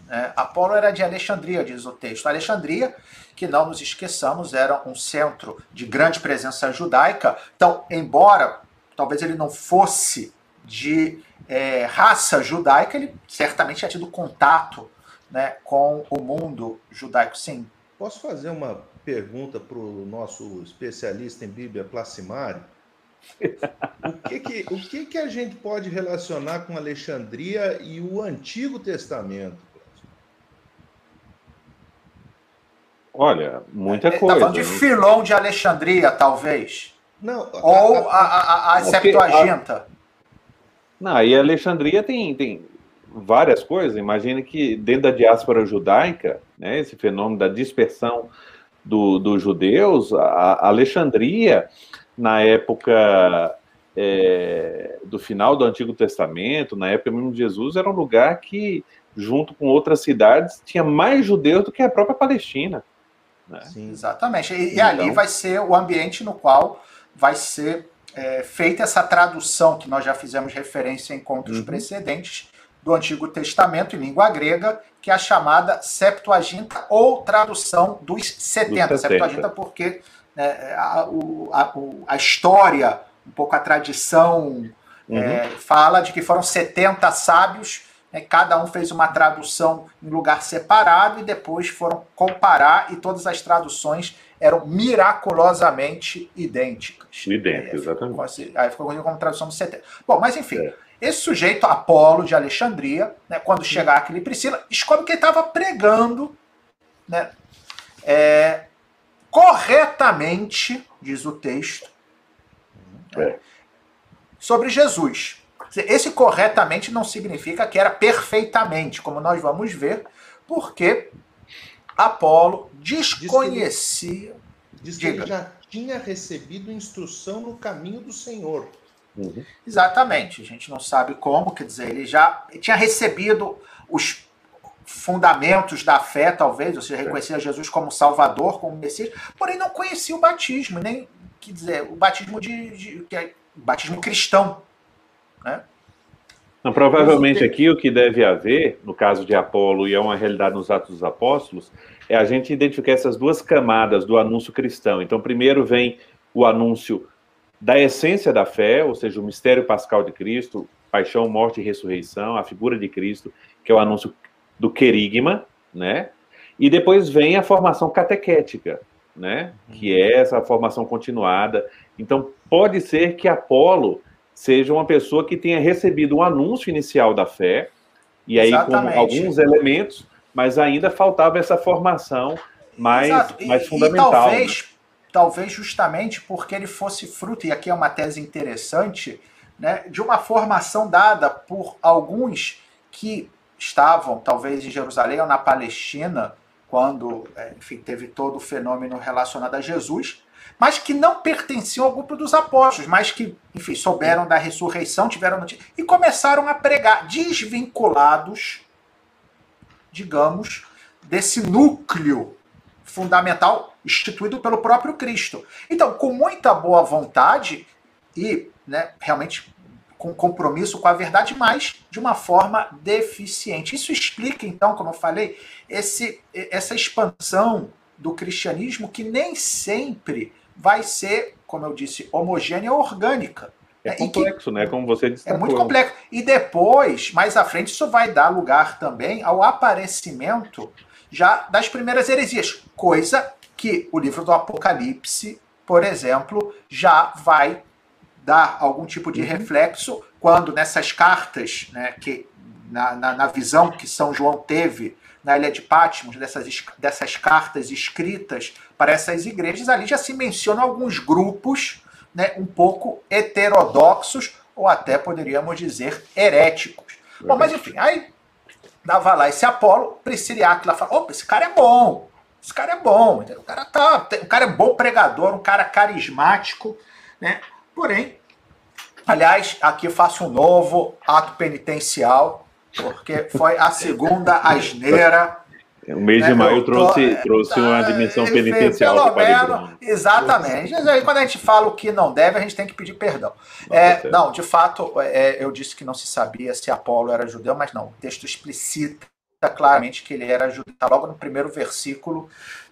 É, Apolo era de Alexandria, diz o texto. Alexandria, que não nos esqueçamos, era um centro de grande presença judaica. Então, embora talvez ele não fosse de é, raça judaica, ele certamente tinha tido contato né, com o mundo judaico, sim. Posso fazer uma pergunta para o nosso especialista em Bíblia, Placimário? O que que, o que que a gente pode relacionar com Alexandria e o Antigo Testamento? Olha, muita é, coisa. Tá falando de né? Filão de Alexandria, talvez. Não. Ou a, a, a, a Septuaginta. Não, e Alexandria tem, tem várias coisas. Imagina que dentro da diáspora judaica, né, esse fenômeno da dispersão dos do judeus, a Alexandria na época é, do final do Antigo Testamento, na época mesmo de Jesus, era um lugar que, junto com outras cidades, tinha mais judeus do que a própria Palestina. Né? Sim, exatamente. E, então, ali vai ser o ambiente no qual vai ser é, feita essa tradução que nós já fizemos referência em encontros uhum. precedentes do Antigo Testamento em língua grega, que é a chamada Septuaginta ou tradução dos 70. Dos 70. Septuaginta porque né, a, a, a, história, um pouco a tradição, uhum. é, fala de que foram 70 sábios né, cada um fez uma tradução em lugar separado e depois foram comparar e todas as traduções eram miraculosamente idênticas. Idênticas, exatamente. Assim, aí ficou como tradução do 70. Bom, mas enfim, é. Esse sujeito, Apolo de Alexandria, né, quando chegar aquele Priscila, descobre que ele estava pregando né, é, corretamente, diz o texto, é. sobre Jesus. Esse corretamente não significa que era perfeitamente, como nós vamos ver, porque Apolo desconhecia. Diz que, ele, diz que ele já tinha recebido instrução no caminho do Senhor. Uhum. Exatamente, a gente não sabe como, quer dizer, ele já tinha recebido os fundamentos da fé, talvez, ou seja, reconhecia Jesus como Salvador, como Messias, porém não conhecia o batismo, nem, quer dizer, o batismo de, de, de é, batismo cristão, né? Não, provavelmente aqui o que deve haver, no caso de Apolo, e é uma realidade nos Atos dos Apóstolos, é a gente identificar essas duas camadas do anúncio cristão. Então, primeiro vem o anúncio da essência da fé, ou seja, o mistério pascal de Cristo, paixão, morte e ressurreição, a figura de Cristo, que é o anúncio do querigma, né? E depois vem a formação catequética, né? Que é essa formação continuada. Então, pode ser que Apolo seja uma pessoa que tenha recebido um anúncio inicial da fé, e aí Exatamente. com alguns elementos, mas ainda faltava essa formação mais, mais fundamental. E talvez, né? Talvez justamente porque ele fosse fruto, e aqui é uma tese interessante, né, de uma formação dada por alguns que estavam, talvez, em Jerusalém ou na Palestina, quando é, enfim, teve todo o fenômeno relacionado a Jesus, mas que não pertenciam ao grupo dos apóstolos, mas que, enfim, souberam da ressurreição, tiveram notícia, e começaram a pregar, desvinculados, digamos, desse núcleo fundamental instituído pelo próprio Cristo. Então, com muita boa vontade e né, realmente com compromisso com a verdade, mas de uma forma deficiente. Isso explica, então, como eu falei, esse, essa expansão do cristianismo que nem sempre vai ser, como eu disse, homogênea orgânica. É complexo, né? Como você disse. É muito complexo. E depois, mais à frente, isso vai dar lugar também ao aparecimento já das primeiras heresias, coisa que o livro do Apocalipse, por exemplo, já vai dar algum tipo de uhum. reflexo quando nessas cartas, né, que na, na, na visão que São João teve na ilha de Patmos, dessas, dessas cartas escritas para essas igrejas, ali já se mencionam alguns grupos né, um pouco heterodoxos, ou até poderíamos dizer heréticos. Bom, mas enfim, aí dava lá esse Apolo, Priscila e Aquila fala, opa, esse cara é bom, esse cara é bom, o cara tá, o cara é bom pregador, um cara carismático, né? Porém, aliás, aqui eu faço um novo ato penitencial, porque foi a segunda asneira. O mês né? de maio trouxe, trouxe uma dimensão penitencial. Pelo menos, exatamente. Mas aí, quando a gente fala o que não deve, a gente tem que pedir perdão. É, não, de fato, é, eu disse que não se sabia se Apolo era judeu, mas não. O texto explicita claramente que ele era judeu. Está logo no primeiro versículo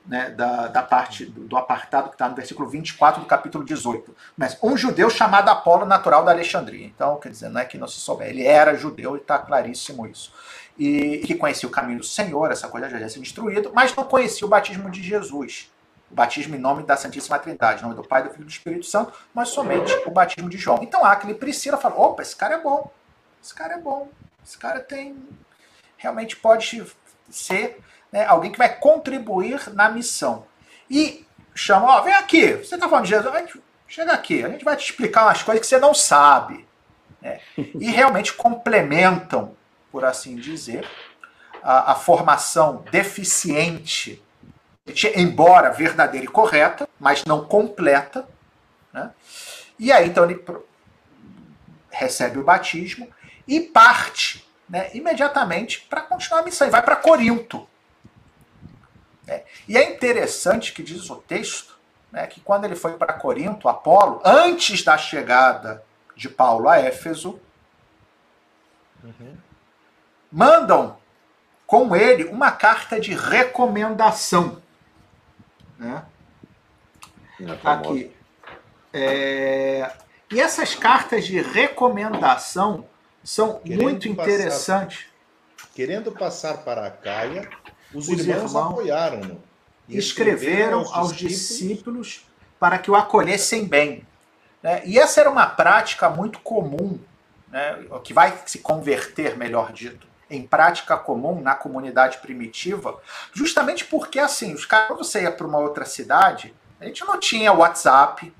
né, da, da parte do, do apartado que está no versículo 24 do capítulo 18. Mas um judeu chamado Apolo, natural da Alexandria. Então, quer dizer, não é que não se souber, ele era judeu e está claríssimo isso. E que conhecia o caminho do Senhor, essa coisa já tinha sido instruído, mas não conhecia o batismo de Jesus. O batismo em nome da Santíssima Trindade, em nome do Pai, do Filho e do Espírito Santo, mas somente o batismo de João. Então, aquele Priscila fala: opa, esse cara é bom, esse cara é bom, esse cara tem. realmente pode ser né, alguém que vai contribuir na missão. E chama, ó, vem aqui, você está falando de Jesus, chega aqui, a gente vai te explicar umas coisas que você não sabe. Né? E realmente complementam, por assim dizer, a, a formação deficiente, embora verdadeira e correta, mas não completa. Né? E aí, então, ele recebe o batismo e parte né, imediatamente para continuar a missão. E vai para Corinto. É, e é interessante que diz o texto né, que quando ele foi para Corinto, Apolo, antes da chegada de Paulo a Éfeso, uhum. Mandam com ele uma carta de recomendação. Né? É Aqui. É... E essas cartas de recomendação são querendo muito interessantes. Passar, querendo passar para a Caia, os, os irmãos, irmãos apoiaram-no e escreveram aos discípulos para que o acolhessem bem. Né? E essa era uma prática muito comum, né? que vai se converter, melhor dito, em prática comum na comunidade primitiva, justamente porque, assim, os caras, quando você ia para uma outra cidade, a gente não tinha WhatsApp,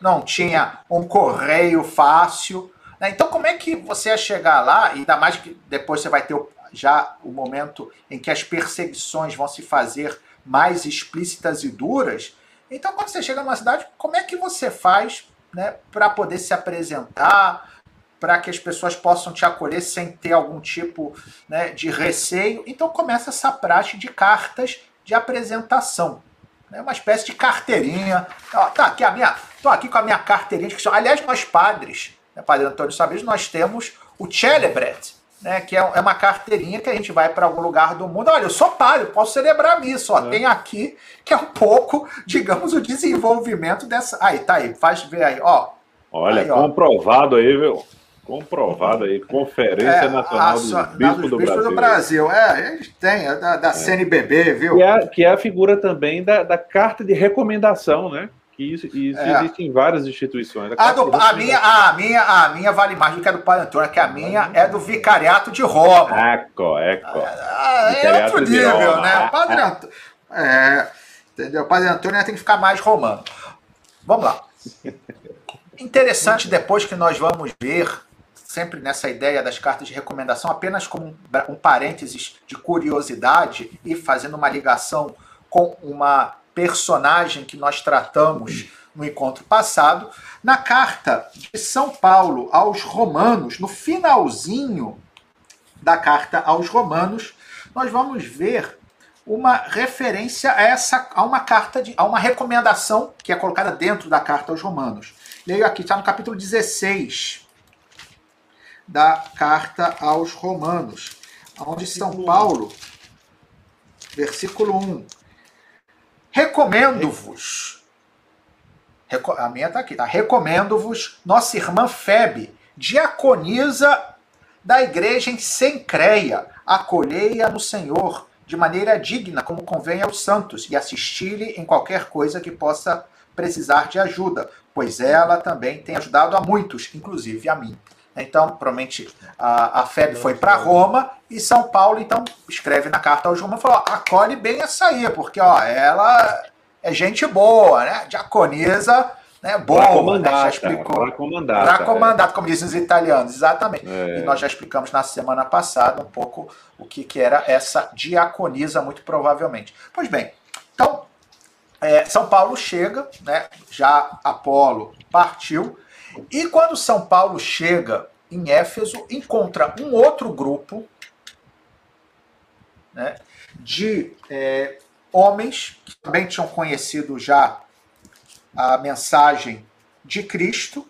não tinha um correio fácil. Né? Então, como é que você ia chegar lá, e ainda mais que depois você vai ter já o momento em que as perseguições vão se fazer mais explícitas e duras. Então, quando você chega numa cidade, como é que você faz né, para poder se apresentar, para que as pessoas possam te acolher sem ter algum tipo né, de receio? Então, começa essa prática de cartas de apresentação. Né, uma espécie de carteirinha. Ó, tá aqui a minha, tô aqui com a minha carteirinha. De Aliás, nós padres, né, Padre Antônio Sabes, nós temos o Celebret, né, que é, é uma carteirinha que a gente vai para algum lugar do mundo. Olha, eu sou padre, posso celebrar isso. Ó, é. Tem aqui que é um pouco, digamos, o desenvolvimento dessa. Aí, tá aí, faz ver aí, ó. Olha, aí, comprovado ó. aí, viu? Comprovado aí, Conferência é, Nacional dos Bispos do, Brasil. do Brasil. É, a gente tem, é da, da é. CNBB, viu? Que é, que é a figura também da, da carta de recomendação, né? que isso, isso é. existe em várias instituições. A, do, a, minha, a, minha, a minha vale mais do que a do Padre Antônio, que a minha é do Vicariato de Roma. Eco, eco. Ah, é outro nível, né? O Padre Antônio, é, entendeu? O Padre Antônio tem que ficar mais romano. Vamos lá. Interessante depois que nós vamos ver, sempre nessa ideia das cartas de recomendação, apenas como um, um parênteses de curiosidade e fazendo uma ligação com uma personagem que nós tratamos no encontro passado, na carta de São Paulo aos Romanos, no finalzinho da carta aos Romanos, nós vamos ver uma referência a essa a uma carta de a uma recomendação que é colocada dentro da carta aos Romanos. Leio aqui, está no capítulo 16 da carta aos Romanos, onde São Paulo, versículo 1, Recomendo-vos. A minha está aqui, tá? Recomendo-vos, nossa irmã Febe, diaconisa da igreja em Sencreia, acolhei-a no Senhor, de maneira digna, como convém aos santos, e assisti-lhe em qualquer coisa que possa precisar de ajuda, pois ela também tem ajudado a muitos, inclusive a mim. Então, provavelmente a, a FEB foi para Roma e São Paulo, então, escreve na carta aos Romanos, falou, acolhe bem essa aí, porque ó, ela é gente boa, né? Diaconisa, né? Boa, né? já explicou. Para comandar, como dizem os italianos, exatamente. É. E nós já explicamos na semana passada um pouco o que, que era essa diaconisa, muito provavelmente. Pois bem, então, é, São Paulo chega, né? Já Apolo partiu, e quando São Paulo chega em Éfeso, encontra um outro grupo né, de é, homens que também tinham conhecido já a mensagem de Cristo.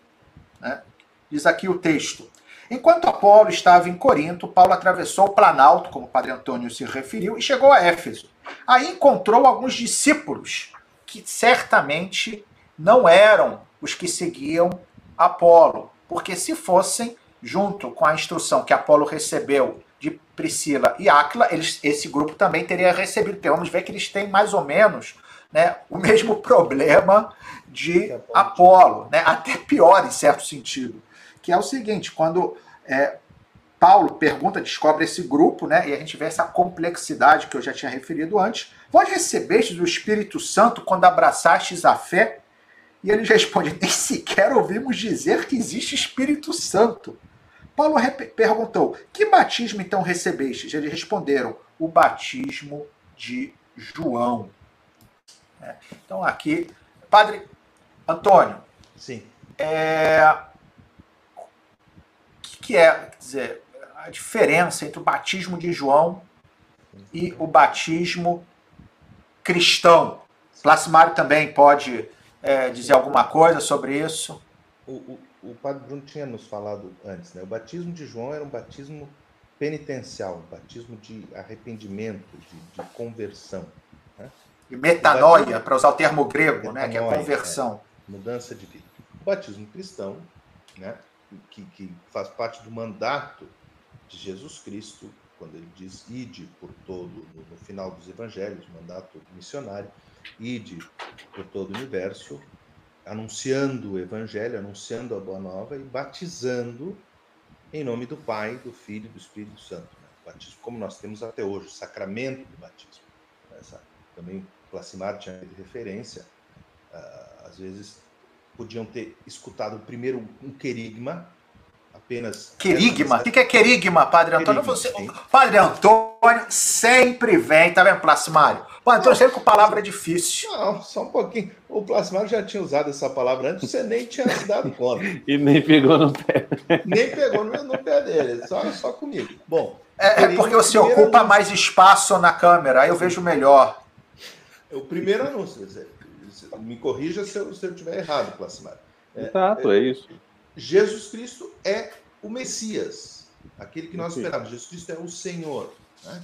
Né? Diz aqui o texto. Enquanto Apolo estava em Corinto, Paulo atravessou o Planalto, como o Padre Antônio se referiu, e chegou a Éfeso. Aí encontrou alguns discípulos que certamente não eram os que seguiam Apolo, porque se fossem, junto com a instrução que Apolo recebeu de Priscila e Áquila, eles, esse grupo também teria recebido. Então vamos ver que eles têm mais ou menos né, o mesmo problema de Apolo, né, até pior em certo sentido, que é o seguinte, quando é, Paulo pergunta, descobre esse grupo, né, e a gente vê essa complexidade que eu já tinha referido antes, vós recebestes o Espírito Santo quando abraçastes a fé? E eles respondem: nem sequer ouvimos dizer que existe Espírito Santo. Paulo perguntou: Que batismo então recebestes? Eles responderam: O batismo de João. É, então aqui, Padre Antônio. Sim. É, que é quer dizer, a diferença entre o batismo de João e o batismo cristão. Placimário também pode é, dizer alguma coisa sobre isso? O, o, o, padre Bruno tinha nos falado antes, né? O batismo de João era um batismo penitencial, um batismo de arrependimento, de, de conversão. Né? E metanoia, para usar o termo grego, metanoia, né? que é conversão. É, mudança de vida. O batismo cristão, né? que, que faz parte do mandato de Jesus Cristo, quando ele diz ide por todo, no, no final dos evangelhos, mandato missionário, ide por todo o universo, anunciando o evangelho, anunciando a boa nova e batizando em nome do Pai, do Filho e do Espírito Santo. Né? Batismo como nós temos até hoje, o sacramento do batismo. Essa, também Placimar tinha de referência, uh, às vezes podiam ter escutado primeiro um querigma, apenas. Querigma? O que é querigma, Padre Antônio? Querigma, Você, Padre Antônio sempre vem, tá vendo, Placimário? Padre Antônio sempre com palavra difícil. Não, só um pouquinho. O Placimário já tinha usado essa palavra antes, você nem tinha se dado conta. e nem pegou no pé. nem pegou no, no pé dele, só, só comigo. Bom. É, é porque você ocupa anúncio... mais espaço na câmera, aí eu vejo melhor. O primeiro anúncio, me corrija se eu, se eu estiver errado, Placimário. É, Exato, é, é isso. Jesus Cristo é o Messias, aquele que nós esperávamos. Jesus Cristo é o Senhor. Né?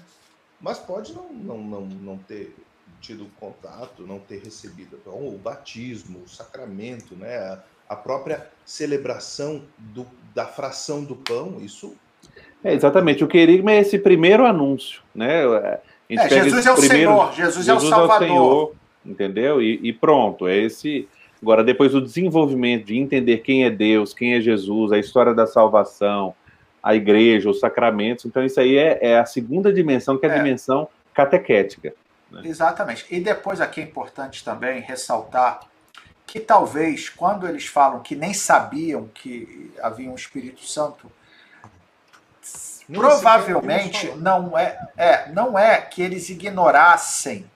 Mas pode não, não, não, não ter tido contato, não ter recebido então, o batismo, o sacramento, né? a, a própria celebração do, da fração do pão, isso. É, exatamente, o querigma é esse primeiro anúncio, né? É, Jesus é o primeiro... Senhor, Jesus, Jesus é o Salvador. É o Senhor, entendeu? E, e pronto, é esse Agora, depois do desenvolvimento de entender quem é Deus, quem é Jesus, a história da salvação, a igreja, os sacramentos, então isso aí é, é a segunda dimensão, que é a é. dimensão catequética. Né? Exatamente. E depois aqui é importante também ressaltar que talvez quando eles falam que nem sabiam que havia um Espírito Santo, não provavelmente não é, é, não é que eles ignorassem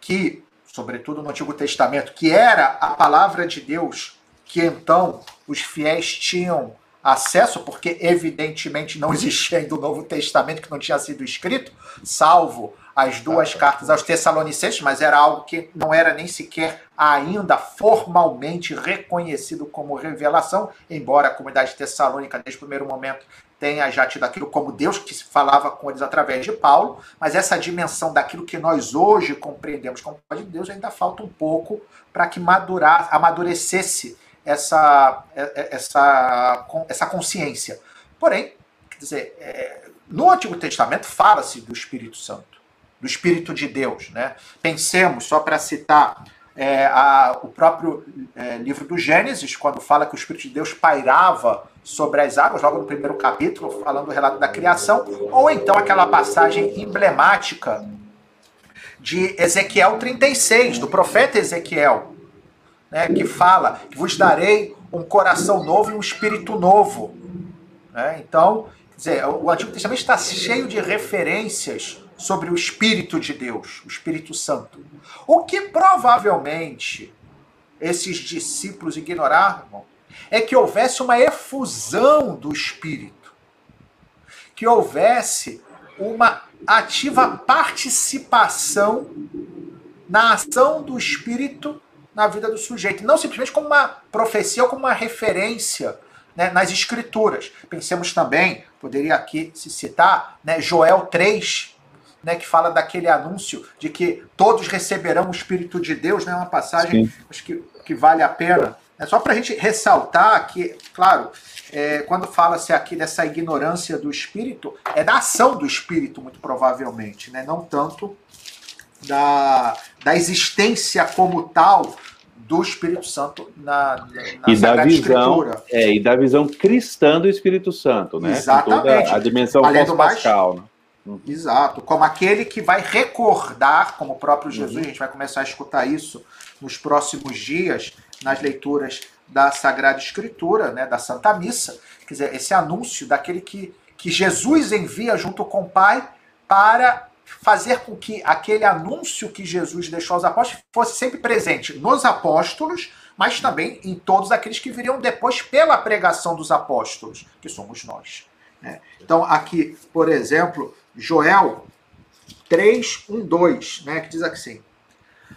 que sobretudo no Antigo Testamento, que era a palavra de Deus, que então os fiéis tinham acesso, porque evidentemente não existia ainda o Novo Testamento que não tinha sido escrito, salvo as duas cartas aos Tessalonicenses, mas era algo que não era nem sequer ainda formalmente reconhecido como revelação, embora a comunidade tessalônica, desde o primeiro momento, tenha já tido aquilo como Deus que se falava com eles através de Paulo, mas essa dimensão daquilo que nós hoje compreendemos como de Deus ainda falta um pouco para que madurar, amadurecesse essa, é, é, essa, essa consciência. Porém, quer dizer, é, no Antigo Testamento fala-se do Espírito Santo, do Espírito de Deus. Né? Pensemos, só para citar é, a, o próprio é, livro do Gênesis, quando fala que o Espírito de Deus pairava sobre as águas, logo no primeiro capítulo, falando do relato da criação, ou então aquela passagem emblemática de Ezequiel 36, do profeta Ezequiel, né, que fala que vos darei um coração novo e um espírito novo. Né? Então, dizer, o Antigo Testamento está cheio de referências sobre o Espírito de Deus, o Espírito Santo. O que provavelmente esses discípulos ignoravam é que houvesse uma efusão do Espírito, que houvesse uma ativa participação na ação do Espírito na vida do sujeito, não simplesmente como uma profecia ou como uma referência né, nas Escrituras. Pensemos também, poderia aqui se citar, né, Joel 3, né, que fala daquele anúncio de que todos receberão o Espírito de Deus, né, uma passagem acho que, que vale a pena. É só para a gente ressaltar que, claro, é, quando fala-se aqui dessa ignorância do Espírito, é da ação do Espírito, muito provavelmente, né, não tanto da, da existência como tal do Espírito Santo na, na e da visão é, e da visão cristã do Espírito Santo, né? Exatamente. a dimensão pós-pascal, né? Uhum. Exato, como aquele que vai recordar, como o próprio uhum. Jesus, uhum. a gente vai começar a escutar isso nos próximos dias, nas leituras da Sagrada Escritura, né, da Santa Missa, quer dizer, esse anúncio daquele que, que Jesus envia junto com o Pai para fazer com que aquele anúncio que Jesus deixou aos apóstolos fosse sempre presente nos apóstolos, mas também em todos aqueles que viriam depois pela pregação dos apóstolos, que somos nós. Né? Então, aqui, por exemplo, Joel 3, 1, 2, né, que diz assim: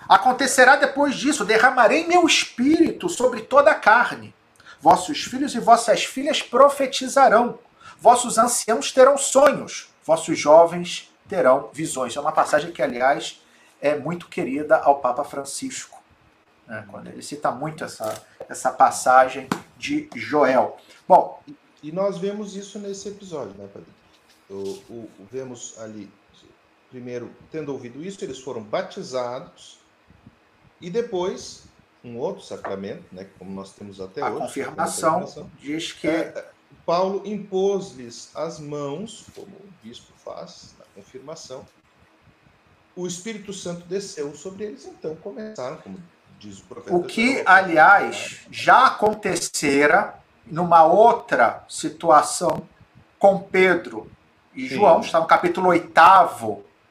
Acontecerá depois disso, derramarei meu espírito sobre toda a carne. Vossos filhos e vossas filhas profetizarão, vossos anciãos terão sonhos, vossos jovens terão visões. É uma passagem que, aliás, é muito querida ao Papa Francisco. Né? Quando ele cita muito essa, essa passagem de Joel. Bom. E nós vemos isso nesse episódio, né, Padre? O, o, vemos ali, primeiro, tendo ouvido isso, eles foram batizados e depois um outro sacramento, né, como nós temos até a hoje. Confirmação, a confirmação diz que é, Paulo impôs-lhes as mãos, como o bispo faz na confirmação. O Espírito Santo desceu sobre eles, então começaram, como diz o profeta. O que, aliás, já acontecera numa outra situação com Pedro e Sim. João, está no capítulo 8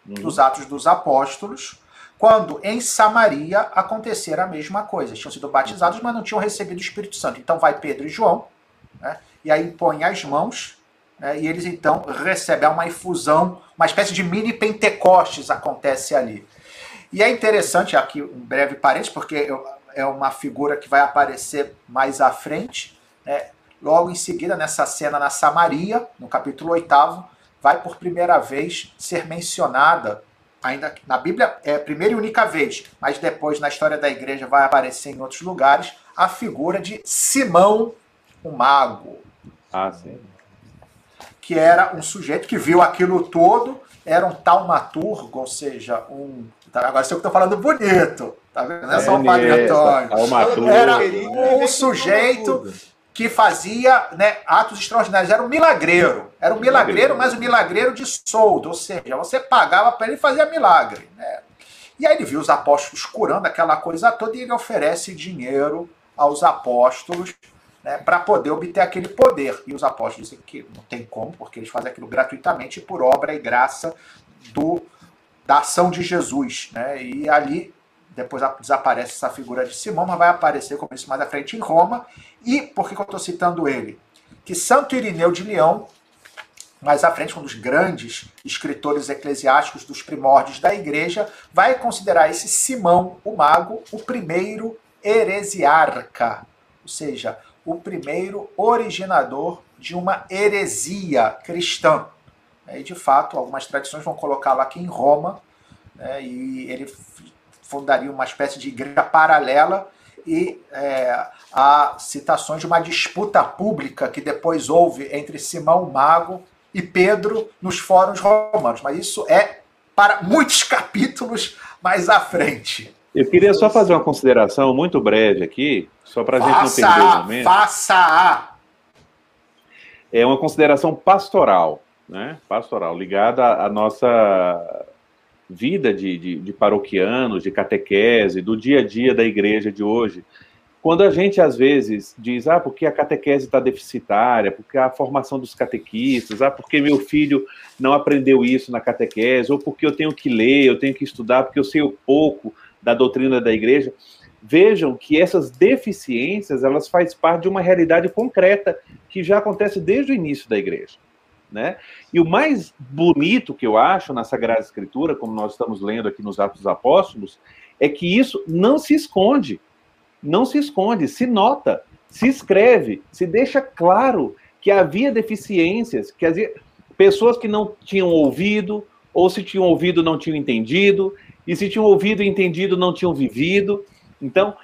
dos uhum. Atos dos Apóstolos, quando em Samaria acontecera a mesma coisa. Tinham sido batizados, mas não tinham recebido o Espírito Santo. Então vai Pedro e João, né, e aí põe as mãos, né, e eles então recebem uma infusão, uma espécie de mini Pentecostes acontece ali. E é interessante, aqui um breve parênteses, porque é uma figura que vai aparecer mais à frente, né, logo em seguida, nessa cena na Samaria, no capítulo 8, vai por primeira vez ser mencionada ainda na Bíblia é a primeira e única vez, mas depois na história da igreja vai aparecer em outros lugares a figura de Simão, o mago. Ah, sim. Que era um sujeito que viu aquilo todo, era um taumaturgo, ou seja, um. Tá, agora eu estou falando bonito, tá vendo? Não é só o Padre Antônio. Era um sujeito que fazia né, atos extraordinários. Era um milagreiro. Era um milagreiro, mas um milagreiro de soldo. Ou seja, você pagava para ele fazer milagre. Né? E aí ele viu os apóstolos curando aquela coisa toda e ele oferece dinheiro aos apóstolos né, para poder obter aquele poder. E os apóstolos dizem que não tem como, porque eles fazem aquilo gratuitamente por obra e graça do, da ação de Jesus. Né? E ali depois desaparece essa figura de Simão, mas vai aparecer, como isso mais à frente, em Roma. E por que, eu estou citando ele? Que Santo Irineu de Leão, mais à frente, um dos grandes escritores eclesiásticos dos primórdios da igreja, vai considerar esse Simão, o mago, o primeiro heresiarca, ou seja, o primeiro originador de uma heresia cristã. E, de fato, algumas tradições vão colocá-lo aqui em Roma, né, e ele fundaria uma espécie de igreja paralela e é, há citações de uma disputa pública que depois houve entre Simão Mago e Pedro nos fóruns romanos. Mas isso é para muitos capítulos mais à frente. Eu queria só fazer uma consideração muito breve aqui, só para a gente não perder o momento. Faça. É uma consideração pastoral, né? Pastoral, ligada à nossa vida de, de, de paroquianos, de catequese, do dia a dia da igreja de hoje. Quando a gente às vezes diz, ah, porque a catequese está deficitária, porque a formação dos catequistas, ah, porque meu filho não aprendeu isso na catequese, ou porque eu tenho que ler, eu tenho que estudar, porque eu sei pouco da doutrina da igreja. Vejam que essas deficiências, elas fazem parte de uma realidade concreta que já acontece desde o início da igreja. Né? E o mais bonito que eu acho na Sagrada Escritura, como nós estamos lendo aqui nos Atos dos Apóstolos, é que isso não se esconde, não se esconde, se nota, se escreve, se deixa claro que havia deficiências, que havia pessoas que não tinham ouvido, ou se tinham ouvido não tinham entendido, e se tinham ouvido e entendido não tinham vivido. Então,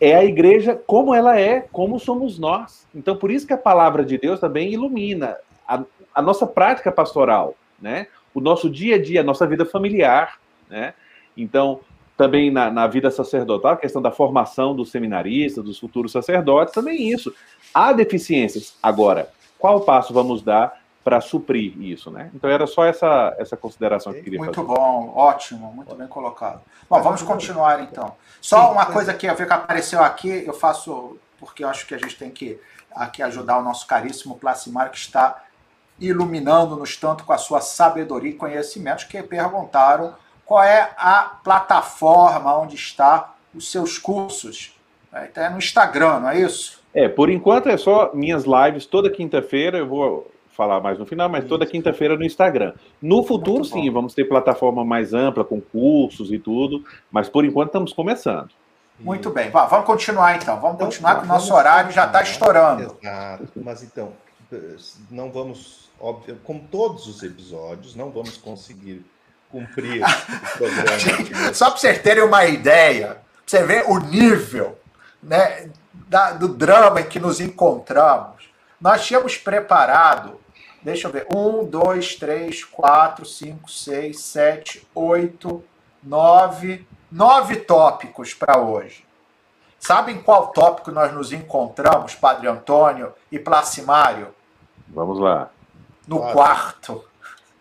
é a igreja como ela é, como somos nós. Então, por isso que a palavra de Deus também ilumina a, a nossa prática pastoral, né? O nosso dia a dia, a nossa vida familiar, né? Então, também na, na, vida sacerdotal, a questão da formação dos seminaristas, dos futuros sacerdotes, também isso. Há deficiências. Agora, qual passo vamos dar para suprir isso, né? Então era só essa, essa consideração que eu queria muito fazer. Muito bom, ótimo, muito bem colocado. Bom, vamos continuar então. Só uma coisa que eu vi que apareceu aqui, eu faço porque eu acho que a gente tem que aqui ajudar o nosso caríssimo Placimar que está iluminando-nos tanto com a sua sabedoria e conhecimentos, que perguntaram qual é a plataforma onde está os seus cursos. É no Instagram, não é isso? É, por enquanto é só minhas lives toda quinta-feira. Eu vou falar mais no final, mas toda quinta-feira no Instagram. No futuro, sim, vamos ter plataforma mais ampla, com cursos e tudo, mas por enquanto estamos começando. Muito bem, vamos continuar então. Vamos então, continuar, que o nosso horário já está estourando. Exato, mas então, não vamos, óbvio, como todos os episódios, não vamos conseguir cumprir o programa. Só para vocês terem uma ideia, você vê o nível né, da, do drama em que nos encontramos. Nós tínhamos preparado, deixa eu ver, um, dois, três, quatro, cinco, seis, sete, oito, nove, nove tópicos para hoje. Sabem qual tópico nós nos encontramos, Padre Antônio e Placimário? Vamos lá. No claro. quarto.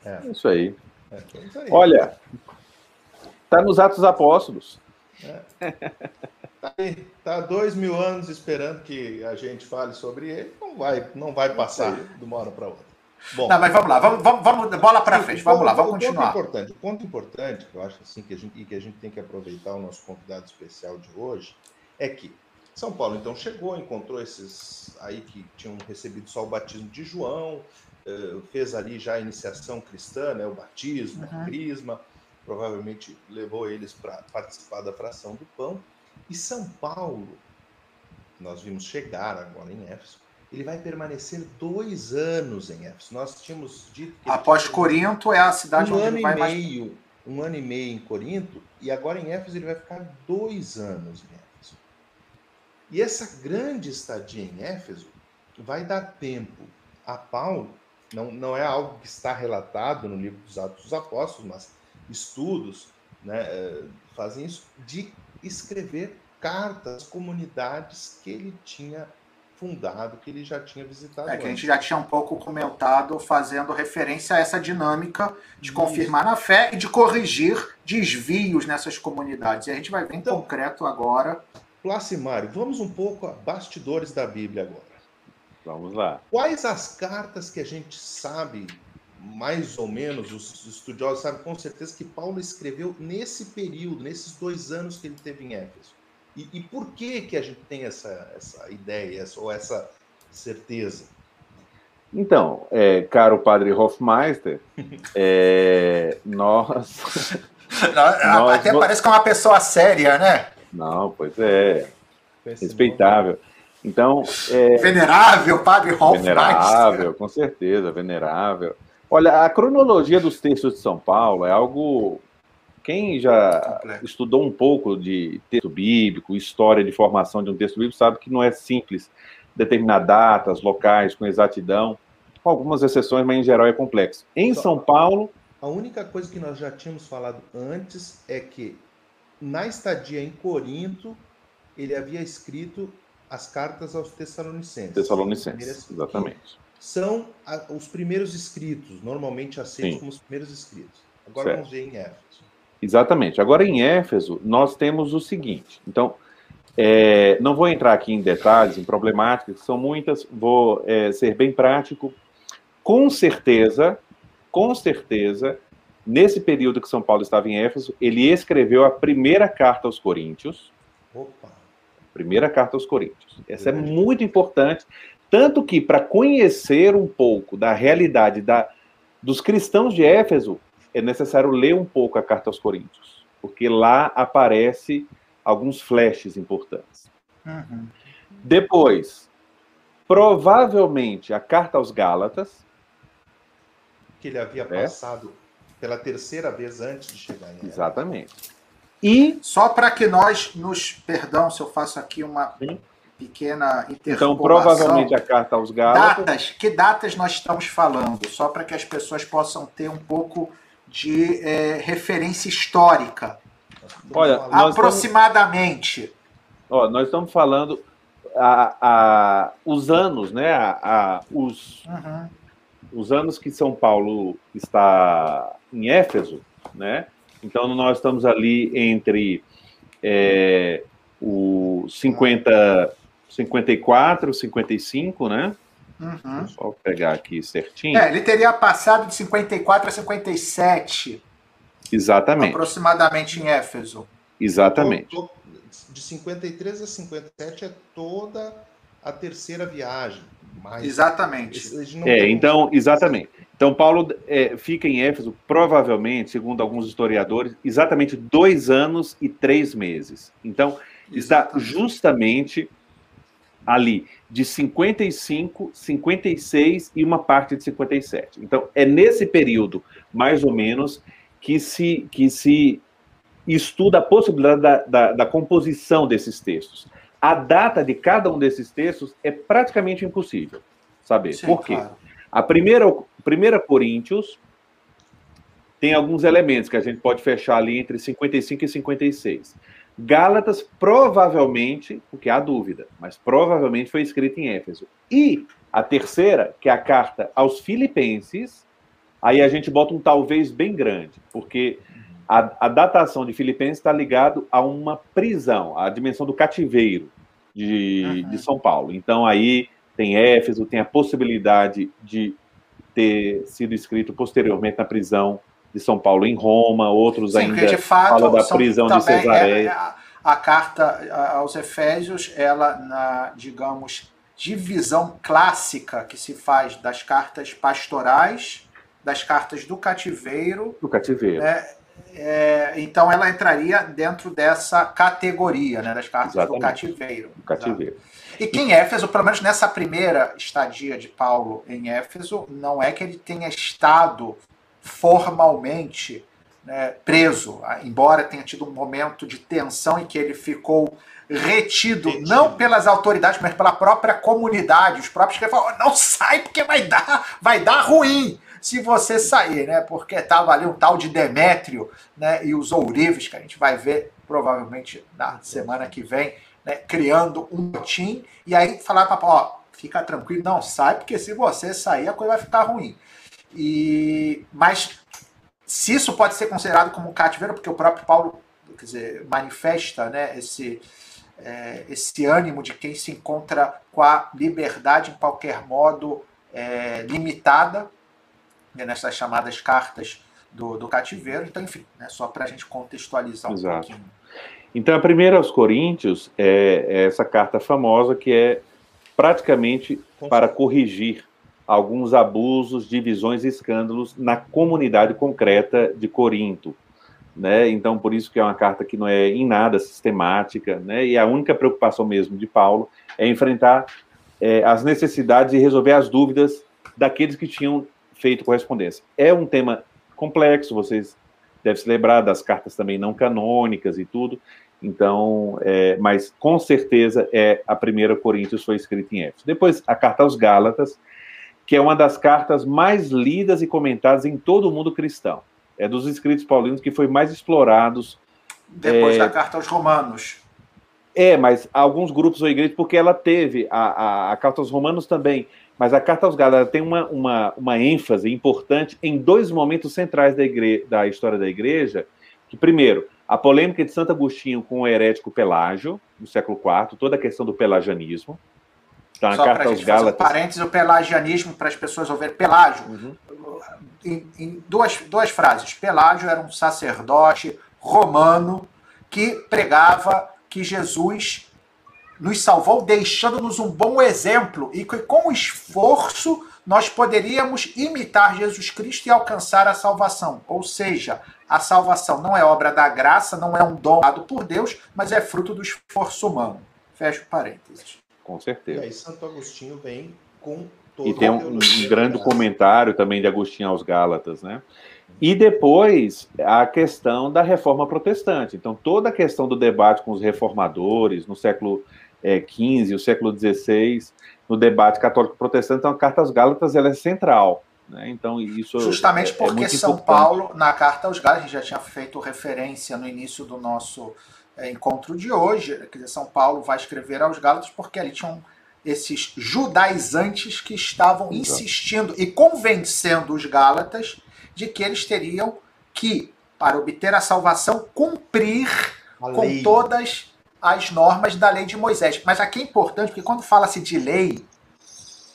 É. Isso aí. É, isso aí. Olha, está nos Atos Apóstolos. É. Tá, tá dois mil anos esperando que a gente fale sobre ele, não vai, não vai passar de uma hora para outra. Bom, não, mas vamos lá, vamos, vamos, vamos bola para frente, vamos lá, vamos continuar. Ponto importante, o ponto importante que eu acho assim que a gente, e que a gente tem que aproveitar o nosso convidado especial de hoje é que São Paulo então chegou, encontrou esses aí que tinham recebido só o batismo de João, eh, fez ali já a iniciação cristã, né, o batismo, uhum. o crisma, provavelmente levou eles para participar da fração do pão. E São Paulo, nós vimos chegar agora em Éfeso, ele vai permanecer dois anos em Éfeso. Nós tínhamos dito que. Após Corinto é a cidade um onde ano ele vai e meio, mais... Um ano e meio em Corinto, e agora em Éfeso ele vai ficar dois anos em Éfeso. E essa grande estadia em Éfeso vai dar tempo a Paulo, não, não é algo que está relatado no livro dos Atos dos Apóstolos, mas estudos né, eh, fazem isso, de escrever cartas comunidades que ele tinha fundado, que ele já tinha visitado. É antes. que a gente já tinha um pouco comentado, fazendo referência a essa dinâmica de confirmar na fé e de corrigir desvios nessas comunidades. E a gente vai ver em então, concreto agora. Placimário, vamos um pouco a bastidores da Bíblia agora. Vamos lá. Quais as cartas que a gente sabe, mais ou menos, os estudiosos sabem com certeza que Paulo escreveu nesse período, nesses dois anos que ele teve em Éfeso? E, e por que que a gente tem essa, essa ideia ou essa certeza? Então, é, caro padre Hofmeister, é, nós, nós, Até nós... parece que é uma pessoa séria, né? Não, pois é. Respeitável. Então. É... Venerável, padre Hofmeister. Venerável, com certeza, venerável. Olha, a cronologia dos textos de São Paulo é algo quem já estudou um pouco de texto bíblico, história de formação de um texto bíblico, sabe que não é simples determinar datas, locais com exatidão, com algumas exceções, mas em geral é complexo. Em Só, São Paulo. A única coisa que nós já tínhamos falado antes é que na estadia em Corinto, ele havia escrito as cartas aos Tessalonicenses. Tessalonicenses, exatamente. São os primeiros escritos, normalmente aceitos Sim. como os primeiros escritos. Agora certo. vamos ver em Éfeso. Exatamente. Agora, em Éfeso, nós temos o seguinte. Então, é, não vou entrar aqui em detalhes, em problemáticas, que são muitas, vou é, ser bem prático. Com certeza, com certeza, nesse período que São Paulo estava em Éfeso, ele escreveu a primeira carta aos Coríntios. Opa! Primeira carta aos Coríntios. Essa é muito importante, tanto que para conhecer um pouco da realidade da, dos cristãos de Éfeso, é necessário ler um pouco a carta aos Coríntios, porque lá aparece alguns flashes importantes. Uhum. Depois, provavelmente a carta aos Gálatas. Que ele havia é. passado pela terceira vez antes de chegar em Exatamente. E só para que nós nos, perdão se eu faço aqui uma Sim. pequena interpolação. Então, provavelmente a carta aos Gálatas. Datas, que datas nós estamos falando? Só para que as pessoas possam ter um pouco de é, referência histórica. Olha, aproximadamente. Estamos, ó, nós estamos falando a, a, os anos, né? A, a os, uhum. os anos que São Paulo está em Éfeso, né? Então nós estamos ali entre é, o 50, 54, 55, né? Uhum. Só pegar aqui certinho. É, ele teria passado de 54 a 57. Exatamente. Aproximadamente em Éfeso. Exatamente. de 53 a 57 é toda a terceira viagem. Mas exatamente. É, então, exatamente. Então, Paulo é, fica em Éfeso, provavelmente, segundo alguns historiadores, exatamente dois anos e três meses. Então, está justamente ali de 55, 56 e uma parte de 57. Então, é nesse período, mais ou menos, que se, que se estuda a possibilidade da, da, da composição desses textos. A data de cada um desses textos é praticamente impossível saber. Sim, Por quê? Claro. A primeira, primeira Coríntios tem alguns elementos que a gente pode fechar ali entre 55 e 56. Gálatas provavelmente, porque há dúvida, mas provavelmente foi escrito em Éfeso. E a terceira, que é a carta aos Filipenses, aí a gente bota um talvez bem grande, porque a, a datação de Filipenses está ligado a uma prisão, a dimensão do cativeiro de, uhum. de São Paulo. Então aí tem Éfeso, tem a possibilidade de ter sido escrito posteriormente na prisão de São Paulo em Roma, outros Sim, ainda de fato, falam da prisão de Cesareia. É, a, a, carta aos Efésios, ela na, digamos, divisão clássica que se faz das cartas pastorais, das cartas do cativeiro, do cativeiro. Né, é, então ela entraria dentro dessa categoria, né, das cartas Exatamente. do cativeiro. Do cativeiro. E que em Éfeso, pelo menos nessa primeira estadia de Paulo em Éfeso, não é que ele tenha estado formalmente né, preso, embora tenha tido um momento de tensão em que ele ficou retido, retido. não pelas autoridades, mas pela própria comunidade. Os próprios que falaram, não sai porque vai dar, vai dar ruim se você sair, né? Porque estava ali um tal de Demétrio, né? E os ourives, que a gente vai ver provavelmente na semana que vem, né? Criando um tim. E aí falar para ó, fica tranquilo, não sai, porque se você sair a coisa vai ficar ruim. E mas se isso pode ser considerado como um cativeiro, porque o próprio Paulo, quer dizer, manifesta, né? Esse é, esse ânimo de quem se encontra com a liberdade em qualquer modo é, limitada, né, nessas chamadas cartas do, do cativeiro. Então, enfim, né, só para a gente contextualizar um Exato. pouquinho. Então, a primeira aos Coríntios é, é essa carta famosa que é praticamente para corrigir alguns abusos, divisões e escândalos na comunidade concreta de Corinto. Né? Então, por isso que é uma carta que não é em nada sistemática, né? e a única preocupação mesmo de Paulo é enfrentar é, as necessidades e resolver as dúvidas daqueles que tinham feito correspondência. É um tema complexo, vocês devem se lembrar das cartas também não canônicas e tudo. Então, é, mas com certeza é a primeira Coríntios foi escrita em Éfeso. Depois a carta aos Gálatas, que é uma das cartas mais lidas e comentadas em todo o mundo cristão. É dos escritos paulinos que foi mais explorados. Depois é, da carta aos Romanos. É, mas alguns grupos ou igrejas, porque ela teve a, a, a carta aos Romanos também mas a carta aos Gálatas tem uma, uma, uma ênfase importante em dois momentos centrais da, igre... da história da igreja. Que, primeiro, a polêmica de Santo Agostinho com o herético Pelágio, no século IV, toda a questão do pelagianismo. Então, Só a carta aos Gálatas. Um parênteses, o pelagianismo, para as pessoas ouvirem, Pelágio, uhum. em, em duas, duas frases. Pelágio era um sacerdote romano que pregava que Jesus nos salvou, deixando-nos um bom exemplo e que com esforço nós poderíamos imitar Jesus Cristo e alcançar a salvação. Ou seja, a salvação não é obra da graça, não é um dom dado por Deus, mas é fruto do esforço humano. Fecho parênteses. Com certeza. E aí Santo Agostinho vem com todo E tem um, um grande comentário também de Agostinho aos Gálatas, né? E depois a questão da reforma protestante. Então, toda a questão do debate com os reformadores no século é, XV, o século XVI, no debate católico-protestante, então a Carta aos Gálatas ela é central. Né? Então, isso Justamente é, é porque é São importante. Paulo, na Carta aos Gálatas, a gente já tinha feito referência no início do nosso é, encontro de hoje, quer dizer, São Paulo vai escrever aos Gálatas porque ali tinham esses judaizantes que estavam insistindo e convencendo os Gálatas de que eles teriam que, para obter a salvação, cumprir a com lei. todas as normas da lei de Moisés. Mas aqui é importante, porque quando fala-se de lei,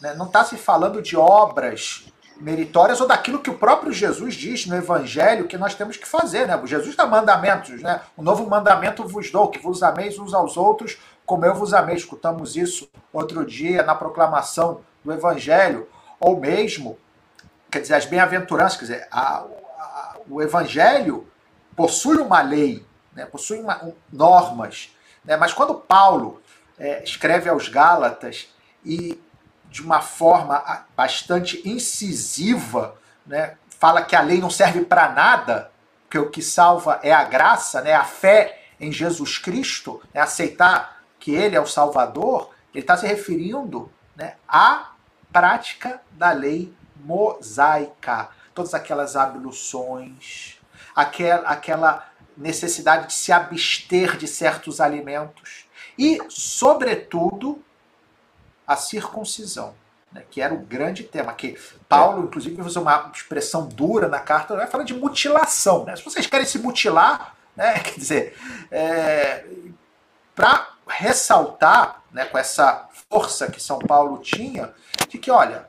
né, não está se falando de obras meritórias ou daquilo que o próprio Jesus diz no Evangelho que nós temos que fazer. Né? Jesus dá mandamentos, né? O novo mandamento vos dou, que vos ameis uns aos outros, como eu vos amei. Escutamos isso outro dia na proclamação do Evangelho, ou mesmo, quer dizer, as bem-aventuranças, quer dizer, a, a, o Evangelho possui uma lei, né? possui uma, um, normas, né? mas quando Paulo é, escreve aos Gálatas e de uma forma bastante incisiva, né? fala que a lei não serve para nada, que o que salva é a graça, né? a fé em Jesus Cristo, né? aceitar que Ele é o Salvador, ele está se referindo né, à prática da lei mosaica. Todas aquelas abluções, aquela, aquela necessidade de se abster de certos alimentos e, sobretudo, a circuncisão, né, que era o grande tema, que Paulo, inclusive, usou uma expressão dura na carta, né, falando de mutilação. Né? Se vocês querem se mutilar, né, quer dizer, é, para ressaltar né, com essa força que São Paulo tinha, de que, olha,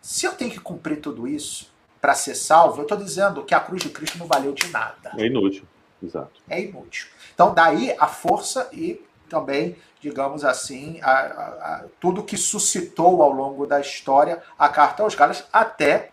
se eu tenho que cumprir tudo isso para ser salvo, eu estou dizendo que a cruz de Cristo não valeu de nada. É inútil, exato. É inútil. Então, daí a força e também digamos assim, a, a, a, tudo que suscitou ao longo da história a carta aos Gálatas, até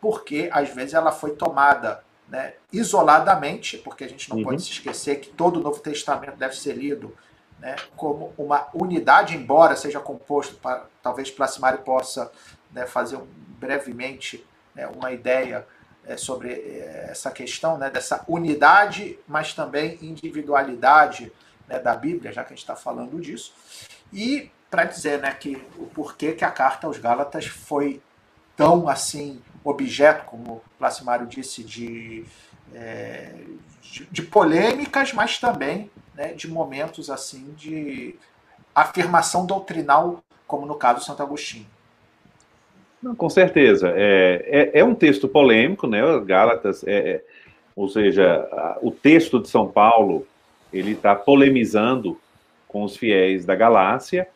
porque às vezes ela foi tomada né, isoladamente, porque a gente não uhum. pode se esquecer que todo o Novo Testamento deve ser lido né, como uma unidade, embora seja composto, para, talvez Placimário possa né, fazer um, brevemente né, uma ideia é, sobre é, essa questão né, dessa unidade, mas também individualidade né, da Bíblia, já que a gente está falando disso, e para dizer né, que o porquê que a carta aos Gálatas foi tão assim objeto, como Placimário disse, de, é, de, de, polêmicas, mas também né, de momentos assim de afirmação doutrinal, como no caso de Santo Agostinho. Não, com certeza. É, é, é, um texto polêmico, né? Gálatas, é, é ou seja, o texto de São Paulo ele está polemizando com os fiéis da Galácia,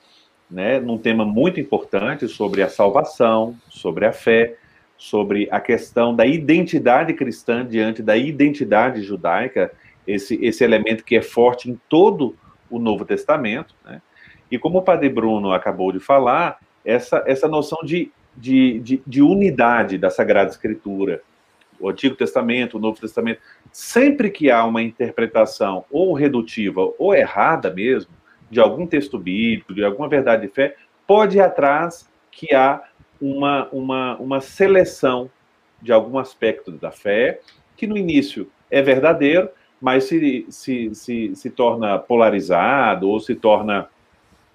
né, num tema muito importante sobre a salvação, sobre a fé, sobre a questão da identidade cristã diante da identidade judaica, esse, esse elemento que é forte em todo o Novo Testamento. Né? E como o Padre Bruno acabou de falar, essa, essa noção de, de, de, de unidade da Sagrada Escritura, o Antigo Testamento, o Novo Testamento, sempre que há uma interpretação ou redutiva ou errada mesmo, de algum texto bíblico, de alguma verdade de fé, pode ir atrás que há uma, uma, uma seleção de algum aspecto da fé, que no início é verdadeiro, mas se, se, se, se torna polarizado ou se torna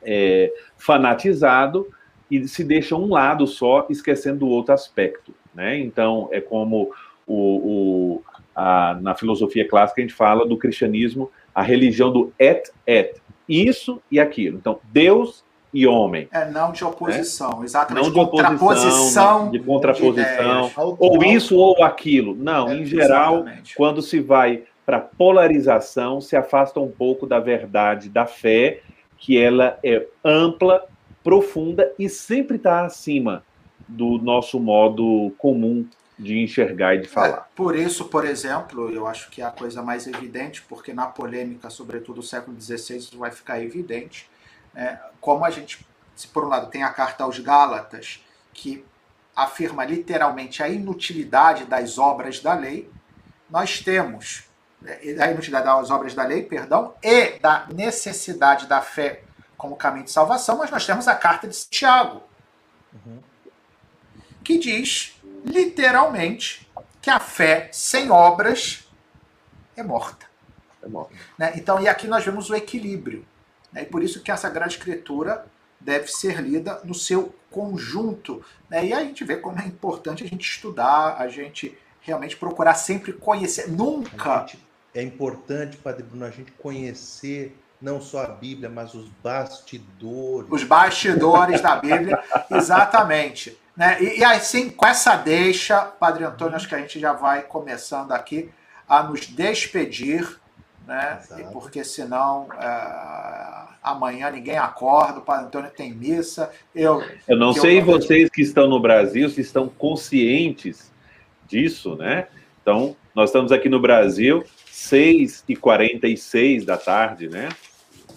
é, fanatizado e se deixa um lado só, esquecendo o outro aspecto. Né? Então, é como o, o a, na filosofia clássica a gente fala do cristianismo, a religião do et et, isso e aquilo. Então, Deus e homem. É, não de oposição, né? exatamente. Não de oposição, não, de contraposição, de ou isso ou aquilo. Não, é, em geral, exatamente. quando se vai para polarização, se afasta um pouco da verdade da fé, que ela é ampla, profunda e sempre está acima do nosso modo comum de enxergar e de falar. É, por isso, por exemplo, eu acho que é a coisa mais evidente, porque na polêmica, sobretudo do século XVI, isso vai ficar evidente, é, como a gente, se por um lado tem a carta aos Gálatas, que afirma literalmente a inutilidade das obras da lei, nós temos é, a inutilidade das obras da lei, perdão, e da necessidade da fé como caminho de salvação, mas nós temos a carta de Tiago, uhum. que diz literalmente, que a fé sem obras é morta. É morta. Né? Então, e aqui nós vemos o equilíbrio. Né? E por isso que a Sagrada Escritura deve ser lida no seu conjunto. Né? E a gente vê como é importante a gente estudar, a gente realmente procurar sempre conhecer. Nunca. Gente, é importante, Padre Bruno, a gente conhecer não só a Bíblia, mas os bastidores. Os bastidores da Bíblia, exatamente. Né? E, e, assim, com essa deixa, Padre Antônio, acho que a gente já vai começando aqui a nos despedir né? E porque senão é, amanhã ninguém acorda, o Padre Antônio tem missa. Eu, eu não sei eu... vocês que estão no Brasil se estão conscientes disso, né? Então, nós estamos aqui no Brasil, 6h46 da tarde, né?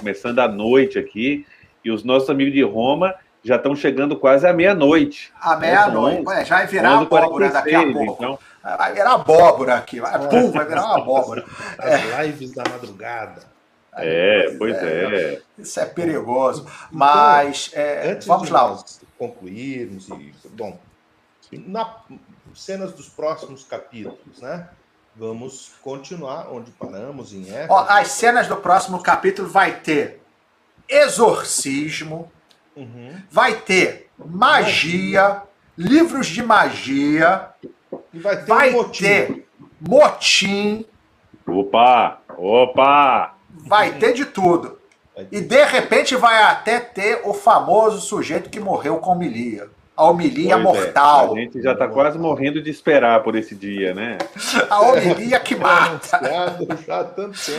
Começando a noite aqui, e os nossos amigos de Roma já estão chegando quase à meia-noite. À meia-noite, é, já vai virar abóbora daqui a pouco. Então... Vai virar abóbora aqui, vai, pum, vai virar uma abóbora. As é. lives da madrugada. É, pois é. é. Isso é perigoso. Mas, então, é, antes vamos de lá. Concluirmos, e, bom, na cenas dos próximos capítulos, né? Vamos continuar onde paramos em Éfeso. Ó, as cenas do próximo capítulo vai ter exorcismo, Uhum. Vai ter magia, livros de magia. E vai ter, vai um motim. ter motim. Opa! Opa! Vai ter de tudo. E de repente vai até ter o famoso sujeito que morreu com homilia. A homilia pois é, mortal. É. A gente já está quase morrendo de esperar por esse dia, né? A homilia que mata.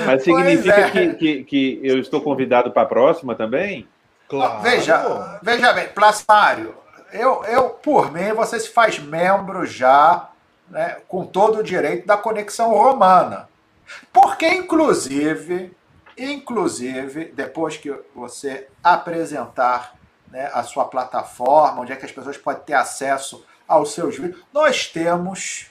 Mas significa é. que, que, que eu estou convidado para a próxima também? Claro. Veja, veja bem, Plasmário, eu, eu, por mim, você se faz membro já, né, com todo o direito da conexão romana. Porque, inclusive, inclusive, depois que você apresentar né, a sua plataforma, onde é que as pessoas podem ter acesso aos seus vídeos, nós temos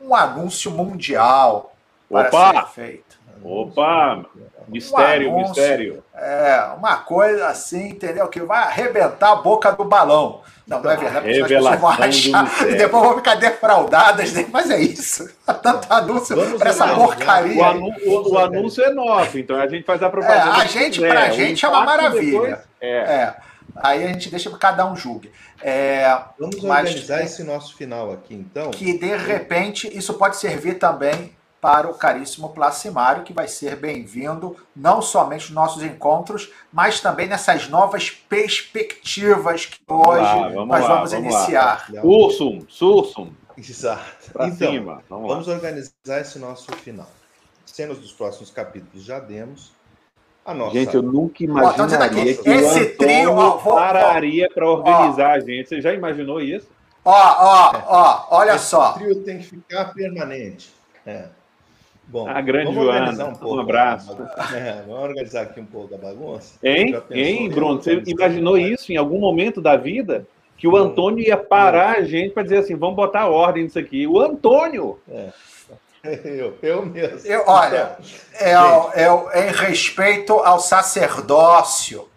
um anúncio mundial para Opa! ser feito. Opa! Mistério, um anúncio, mistério. É, uma coisa assim, entendeu? Que vai arrebentar a boca do balão. Não, não é verdade, pessoas vão achar e depois vão ficar defraudadas, né? mas é isso. Tanto anúncio para essa porcaria. O, anu, o, o, anúncio é nosso, então a gente faz a propaganda. É, a gente, para a gente, é uma maravilha. Depois, é. é. Aí a gente deixa que cada um julgue. É, Vamos organizar esse nosso final aqui, então. Que de repente isso pode servir também para o caríssimo Placimário, que vai ser bem-vindo não somente nos nossos encontros, mas também nessas novas perspectivas que hoje lá, vamos nós lá, vamos, vamos iniciar. Sursum, Sursum. Exato. Pra então, cima. Vamos, vamos organizar esse nosso final. Cenas dos próximos capítulos já demos. A nossa... Gente, eu nunca imaginaria que esse o trio ó, pararia para organizar ó, a gente. Você já imaginou isso? Ó, ó, ó, olha esse só. O trio tem que ficar permanente. É. Bom, a grande Joana, um, pouco, um abraço. É, vamos organizar aqui um pouco a bagunça. Hein, hein Bruno? Você imaginou isso em algum momento da vida? Que o Antônio ia parar a gente para dizer assim: vamos botar ordem nisso aqui. O Antônio! É. Eu, eu mesmo. Eu, olha, é, é, é em respeito ao sacerdócio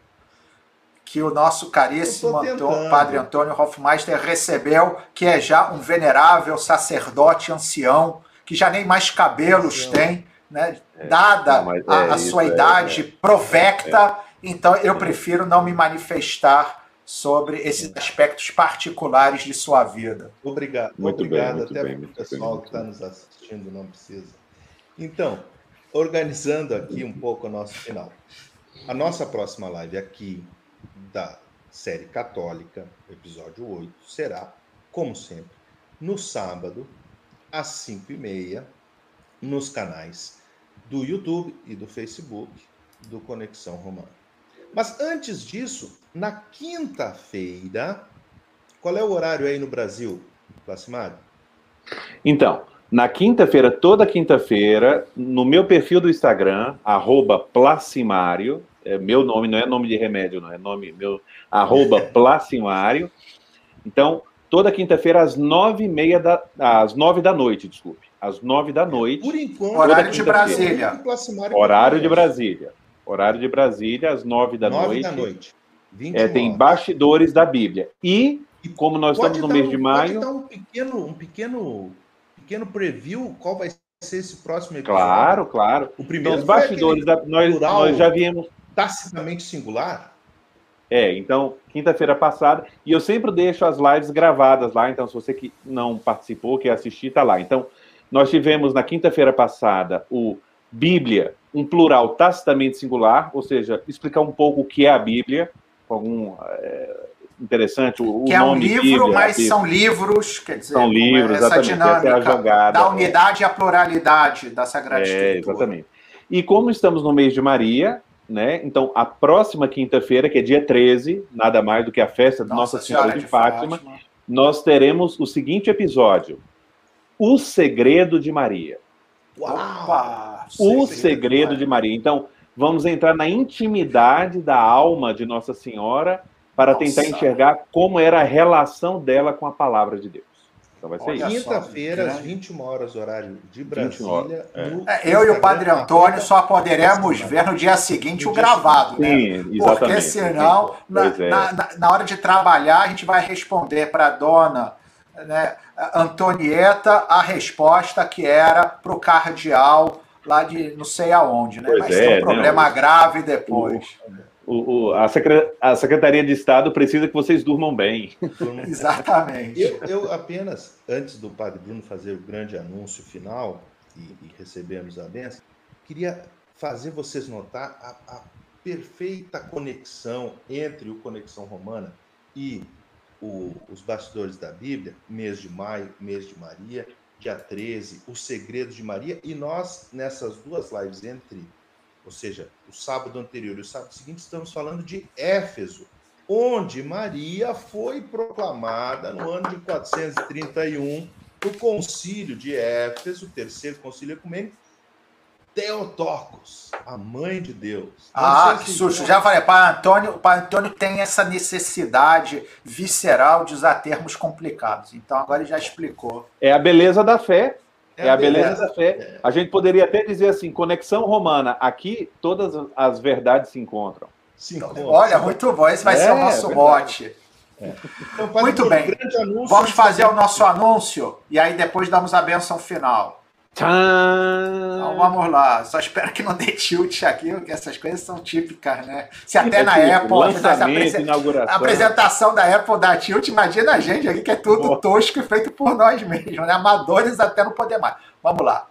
que o nosso caríssimo Antônio, Padre Antônio Hofmeister recebeu, que é já um venerável sacerdote ancião que já nem mais cabelos tem, né? É, dada é, a, a sua é, idade é. provecta, então eu prefiro não me manifestar sobre esses aspectos particulares de sua vida. Obrigado, muito obrigado bem, até para o pessoal que está nos assistindo, não precisa. Então, organizando aqui um pouco o nosso final. A nossa próxima live aqui da série católica, episódio 8, será, como sempre, no sábado, às 5 e meia nos canais do YouTube e do Facebook do Conexão Romana. Mas antes disso, na quinta-feira, qual é o horário aí no Brasil, Placimário? Então, na quinta-feira, toda quinta-feira, no meu perfil do Instagram, arroba Placimário, é meu nome, não é nome de remédio, não é nome meu, arroba Placimário. Então, toda quinta-feira às nove e meia da, às nove da noite, desculpe, às nove da noite. Por enquanto, horário de Brasília. Horário de Brasília. Horário de Brasília às nove da nove noite. Da noite. É, tem bastidores da Bíblia. E como nós estamos no mês um, de maio, pode dar um pequeno, um pequeno, pequeno preview qual vai ser esse próximo episódio. Claro, claro. O primeiro então, os bastidores da, nós, nós já viemos tacitamente singular. É, então, quinta-feira passada, e eu sempre deixo as lives gravadas lá, então se você que não participou, quer assistir, tá lá. Então, nós tivemos na quinta-feira passada o Bíblia, um plural tacitamente singular, ou seja, explicar um pouco o que é a Bíblia, algum é, interessante o, que é um livro, Bíblia, mas são livros, quer dizer, são livros, essa dinâmica essa jogada, da unidade e a pluralidade da Sagrada é, Escritura. Exatamente. E como estamos no mês de Maria, né? Então, a próxima quinta-feira, que é dia 13, nada mais do que a festa de Nossa, Nossa Senhora, Senhora, de, de Fátima, Fátima, nós teremos o seguinte episódio: O Segredo de Maria. Uau! O Segredo de Maria. Então, vamos entrar na intimidade da alma de Nossa Senhora para Nossa. tentar enxergar como era a relação dela com a palavra de Deus. Então vai ser Quinta-feira, às 21 horas, horário de Brasília. É. É, eu e o Padre Antônio só poderemos ver no dia seguinte o gravado, né? Sim, exatamente. Porque senão, na, é. na, na, hora de trabalhar, a gente vai responder para a dona né, Antonieta a resposta que era para o cardeal lá de não sei aonde, né? Pois Mas é, tem um problema não, grave depois. O o, a, a, Secretaria de Estado precisa que vocês durmam bem. Exatamente. Eu, eu, apenas, antes do Padre Bruno fazer o grande anúncio final e, e recebermos a benção, queria fazer vocês notar a, a, perfeita conexão entre o Conexão Romana e o, os bastidores da Bíblia, mês de maio, mês de Maria, dia 13, o segredo de Maria, e nós, nessas duas lives entre ou seja, o sábado anterior e o sábado seguinte, estamos falando de Éfeso, onde Maria foi proclamada no ano de 431, no concílio de Éfeso, o terceiro concílio ecumênico, Teotocos, a mãe de Deus. Não ah, que susto. Já falei, Pai Antônio, Pai Antônio tem essa necessidade visceral de usar termos complicados. Então agora ele já explicou. É a beleza da fé. É, é a beleza, beleza da fé. A gente poderia até dizer assim, conexão romana. Aqui todas as verdades se encontram. Se encontram. Olha, muito bom. Esse vai é, ser o nosso é mote. É. Então, muito bem. Vamos fazer o nosso anúncio e aí depois damos a benção final. Então vamos lá, só espero que não dê tilt aqui, porque essas coisas são típicas, né? Se até é na Apple, a apresentação da Apple da tilt, imagina a gente aqui que é tudo tosco e feito por nós mesmos, né? Amadores até não poder mais. Vamos lá.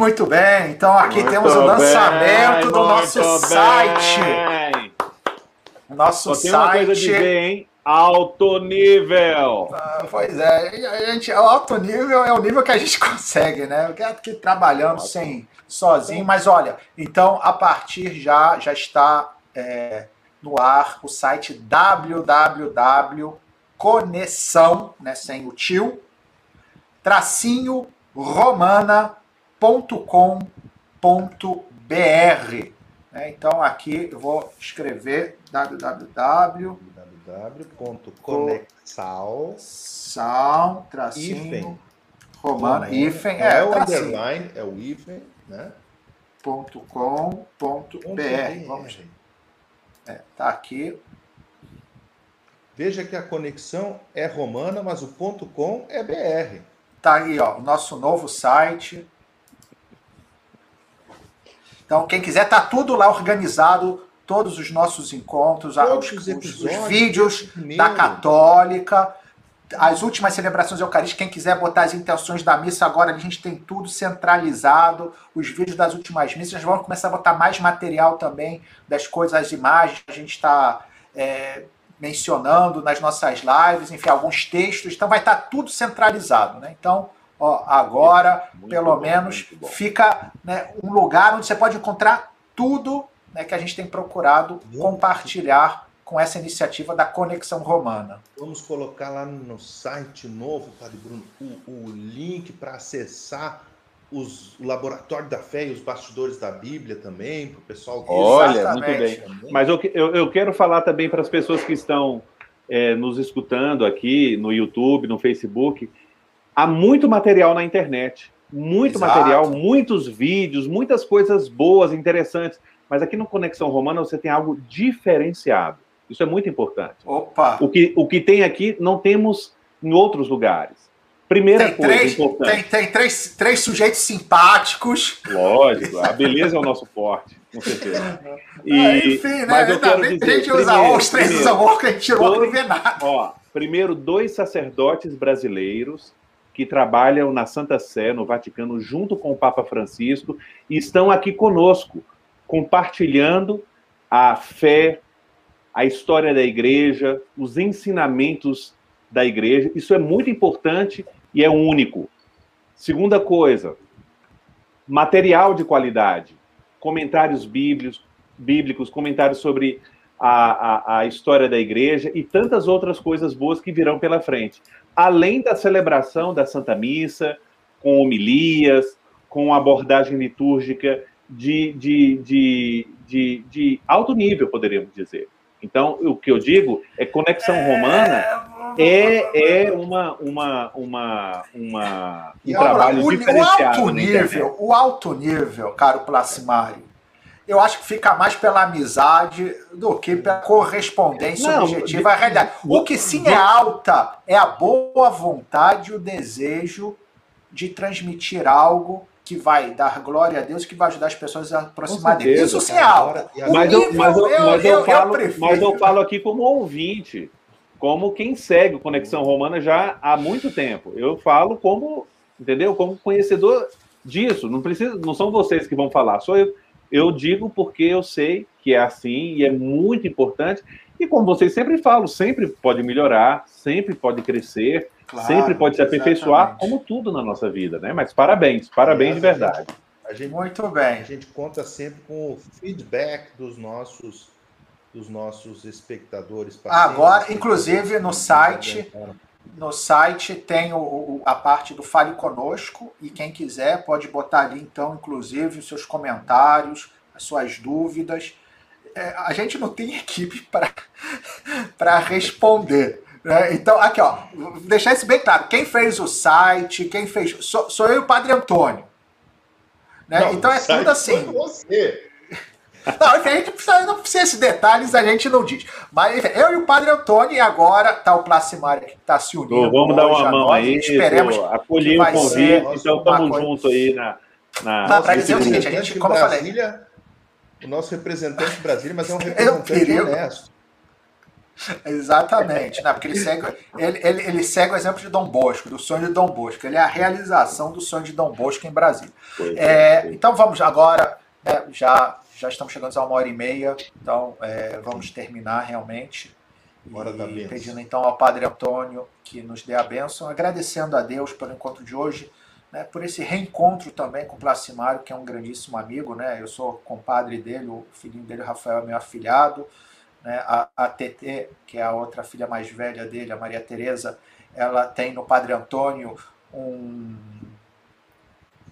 Muito bem, então aqui muito temos o lançamento bem, do nosso site. Bem. Nosso Só tem site. Uma coisa a dizer, hein? Alto nível. Ah, pois é, a gente, alto nível é o nível que a gente consegue, né? Eu quero aqui trabalhando sem sozinho, mas olha, então a partir já já está é, no ar o site www.conexão, né, sem o tio, tracinho romana www.conexal.com.br. Né? Então aqui eu vou escrever www www.conexal sal tracinho romano hífen é, é o underline é o hífen né? Ponto com ponto br. vamos é, tá aqui. Veja que a conexão é romana mas o ponto com é br. Tá aí, ó, o nosso novo site. Então, quem quiser, tá tudo lá organizado, todos os nossos encontros, todos os, os, os vídeos da Católica, as últimas celebrações eucarísticas, quem quiser botar as intenções da missa agora, a gente tem tudo centralizado, os vídeos das últimas missas, vamos começar a botar mais material também das coisas, as imagens, a gente está é, mencionando nas nossas lives, enfim, alguns textos, então vai estar tá tudo centralizado, né? Então, ó, agora, muito pelo bom, menos, fica né, um lugar onde você pode encontrar tudo né, que a gente tem procurado muito compartilhar com essa iniciativa da Conexão Romana. Vamos colocar lá no site novo, Padre Bruno, o, o link para acessar os, o Laboratório da Fé e os bastidores da Bíblia também, para o pessoal que Olha, muito bem. Mas eu, eu, eu, quero falar também para as pessoas que estão é, nos escutando aqui no YouTube, no Facebook. Há muito material na internet. Muito Exato. material, muitos vídeos, muitas coisas boas, interessantes. Mas aqui no Conexão Romana você tem algo diferenciado. Isso é muito importante. Opa! O que, o que tem aqui não temos em outros lugares. Primeira tem coisa três, importante. Tem, tem três, três sujeitos simpáticos. Lógico, a beleza é o nosso forte, com certeza. E, ah, enfim, né? Mas eu quero dizer, a gente usa primeiro, os três primeiro, usam que a gente tirou dois, não vê nada. Ó, primeiro, dois sacerdotes brasileiros que trabalham na Santa Sé, no Vaticano, junto com o Papa Francisco, e estão aqui conosco, compartilhando a fé, a história da igreja, os ensinamentos da igreja. Isso é muito importante e é único. Segunda coisa, material de qualidade, comentários bíblicos, bíblicos comentários sobre a, a, a, história da igreja e tantas outras coisas boas que virão pela frente. Além da celebração da Santa Missa, com homilias, com abordagem litúrgica de, de, de, de, de alto nível, poderíamos dizer. Então, o que eu digo é conexão é, romana é, é uma, uma, uma, uma um trabalho o, diferenciado. O alto nível, o alto nível, caro Placimário, eu acho que fica mais pela amizade do que pela correspondência Não, objetiva à realidade. O que sim é alta é a boa vontade e o desejo de transmitir algo que vai dar glória a Deus, que vai ajudar as pessoas a aproximar dele. Isso sim é algo. Mas eu, mas eu, mas eu, falo, mas eu falo aqui como ouvinte, como quem segue o Conexão Romana já há muito tempo. Eu falo como, entendeu? Como conhecedor disso. Não precisa, não são vocês que vão falar, sou eu. Eu digo porque eu sei que é assim e é muito importante. E como vocês sempre falam, sempre pode melhorar, sempre pode crescer. Claro, Sempre pode se aperfeiçoar, exatamente. como tudo na nossa vida, né? Mas parabéns, parabéns de verdade. A gente, Muito bem. A gente conta sempre com o feedback dos nossos dos nossos espectadores. Agora, inclusive no site, no site tem o, o, a parte do Fale Conosco e quem quiser pode botar ali então, inclusive, os seus comentários, as suas dúvidas. É, a gente não tem equipe para responder. É, então, aqui, ó, vou deixar isso bem claro. Quem fez o site, quem fez. Sou, sou eu e o Padre Antônio. Né? Não, então é tudo assim. Você. Não, enfim, a gente precisa, não precisa esses detalhes, a gente não diz. Mas enfim, eu e o Padre Antônio, e agora tá o Placimário que está se unindo. vamos dar uma mão nós, aí. Esperemos. Acolhi o convite, então estamos juntos aí na. na para dizer o seguinte, a gente, como Brasília, eu falei. O nosso representante de Brasília, mas é um representante queria, honesto. Exatamente, né? porque ele segue, ele, ele, ele segue o exemplo de Dom Bosco, do sonho de Dom Bosco. Ele é a realização do sonho de Dom Bosco em Brasília. É, é, então vamos agora, né, já, já estamos chegando a uma hora e meia, então é, vamos terminar realmente. Hora da e pedindo então ao Padre Antônio que nos dê a bênção, agradecendo a Deus pelo encontro de hoje, né, por esse reencontro também com o Placimário, que é um grandíssimo amigo, né? Eu sou compadre dele, o filhinho dele, Rafael, é meu afilhado. Né? A, a TT, que é a outra filha mais velha dele, a Maria Tereza, ela tem no Padre Antônio um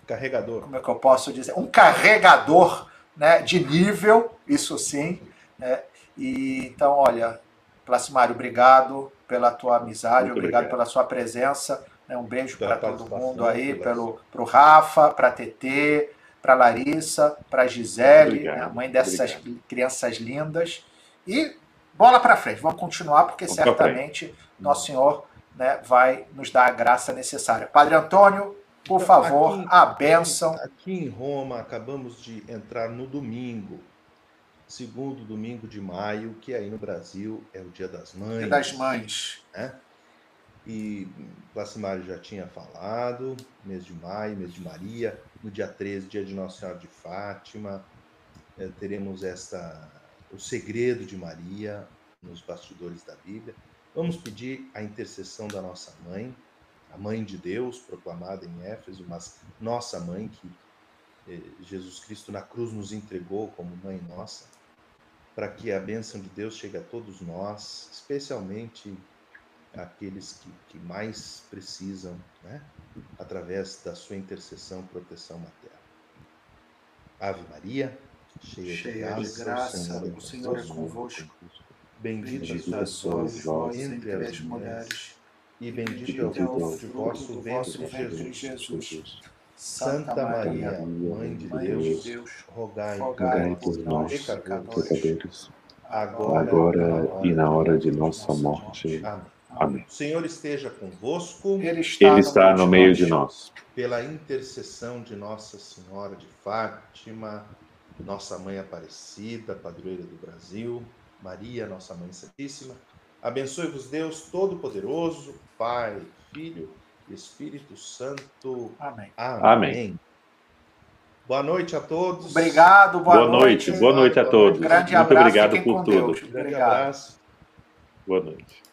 carregador. Como é que eu posso dizer? Um carregador né, de nível, isso sim. Né? E, então, olha, Placimário, obrigado pela tua amizade, obrigado, obrigado pela sua presença. Né? Um beijo para todo mundo aí, pelo pro Rafa, para a TT, para Larissa, para Gisele, né, a mãe dessas obrigado. crianças lindas. E bola para frente, vamos continuar, porque vamos certamente Nosso Senhor né, vai nos dar a graça necessária. Padre Antônio, por favor, aqui, a bênção. Aqui em Roma, acabamos de entrar no domingo, segundo domingo de maio, que aí no Brasil é o Dia das Mães. Dia das Mães. Né? E Placimário já tinha falado, mês de maio, mês de Maria, no dia 13, dia de Nossa Senhora de Fátima, é, teremos esta o segredo de Maria nos bastidores da Bíblia. Vamos pedir a intercessão da nossa mãe, a mãe de Deus, proclamada em Éfeso, mas nossa mãe, que eh, Jesus Cristo na cruz nos entregou como mãe nossa, para que a bênção de Deus chegue a todos nós, especialmente aqueles que, que mais precisam, né? através da sua intercessão, proteção materna. Ave Maria, cheia, cheia de graça, de graça o Senhor é convosco. Bendita sois vós entre as mulheres, e bendito é o fruto de vosso ventre, Jesus. Santa Maria, Mãe de Deus, rogai, por nós, pecadores, agora e na hora de nossa morte. Amém. O Senhor esteja convosco. Ele está, Ele está no meio de nós. Pela intercessão de Nossa Senhora de Fátima, nossa Mãe Aparecida, padroeira do Brasil, Maria, nossa Mãe Santíssima. Abençoe-vos Deus Todo-Poderoso, Pai, Filho e Espírito Santo. Amém. Amém. Amém. Boa noite a todos. Obrigado, boa, boa noite. noite. Boa noite a todos. Grande Muito abraço, obrigado por tudo. Deus. Grande abraço. Boa noite.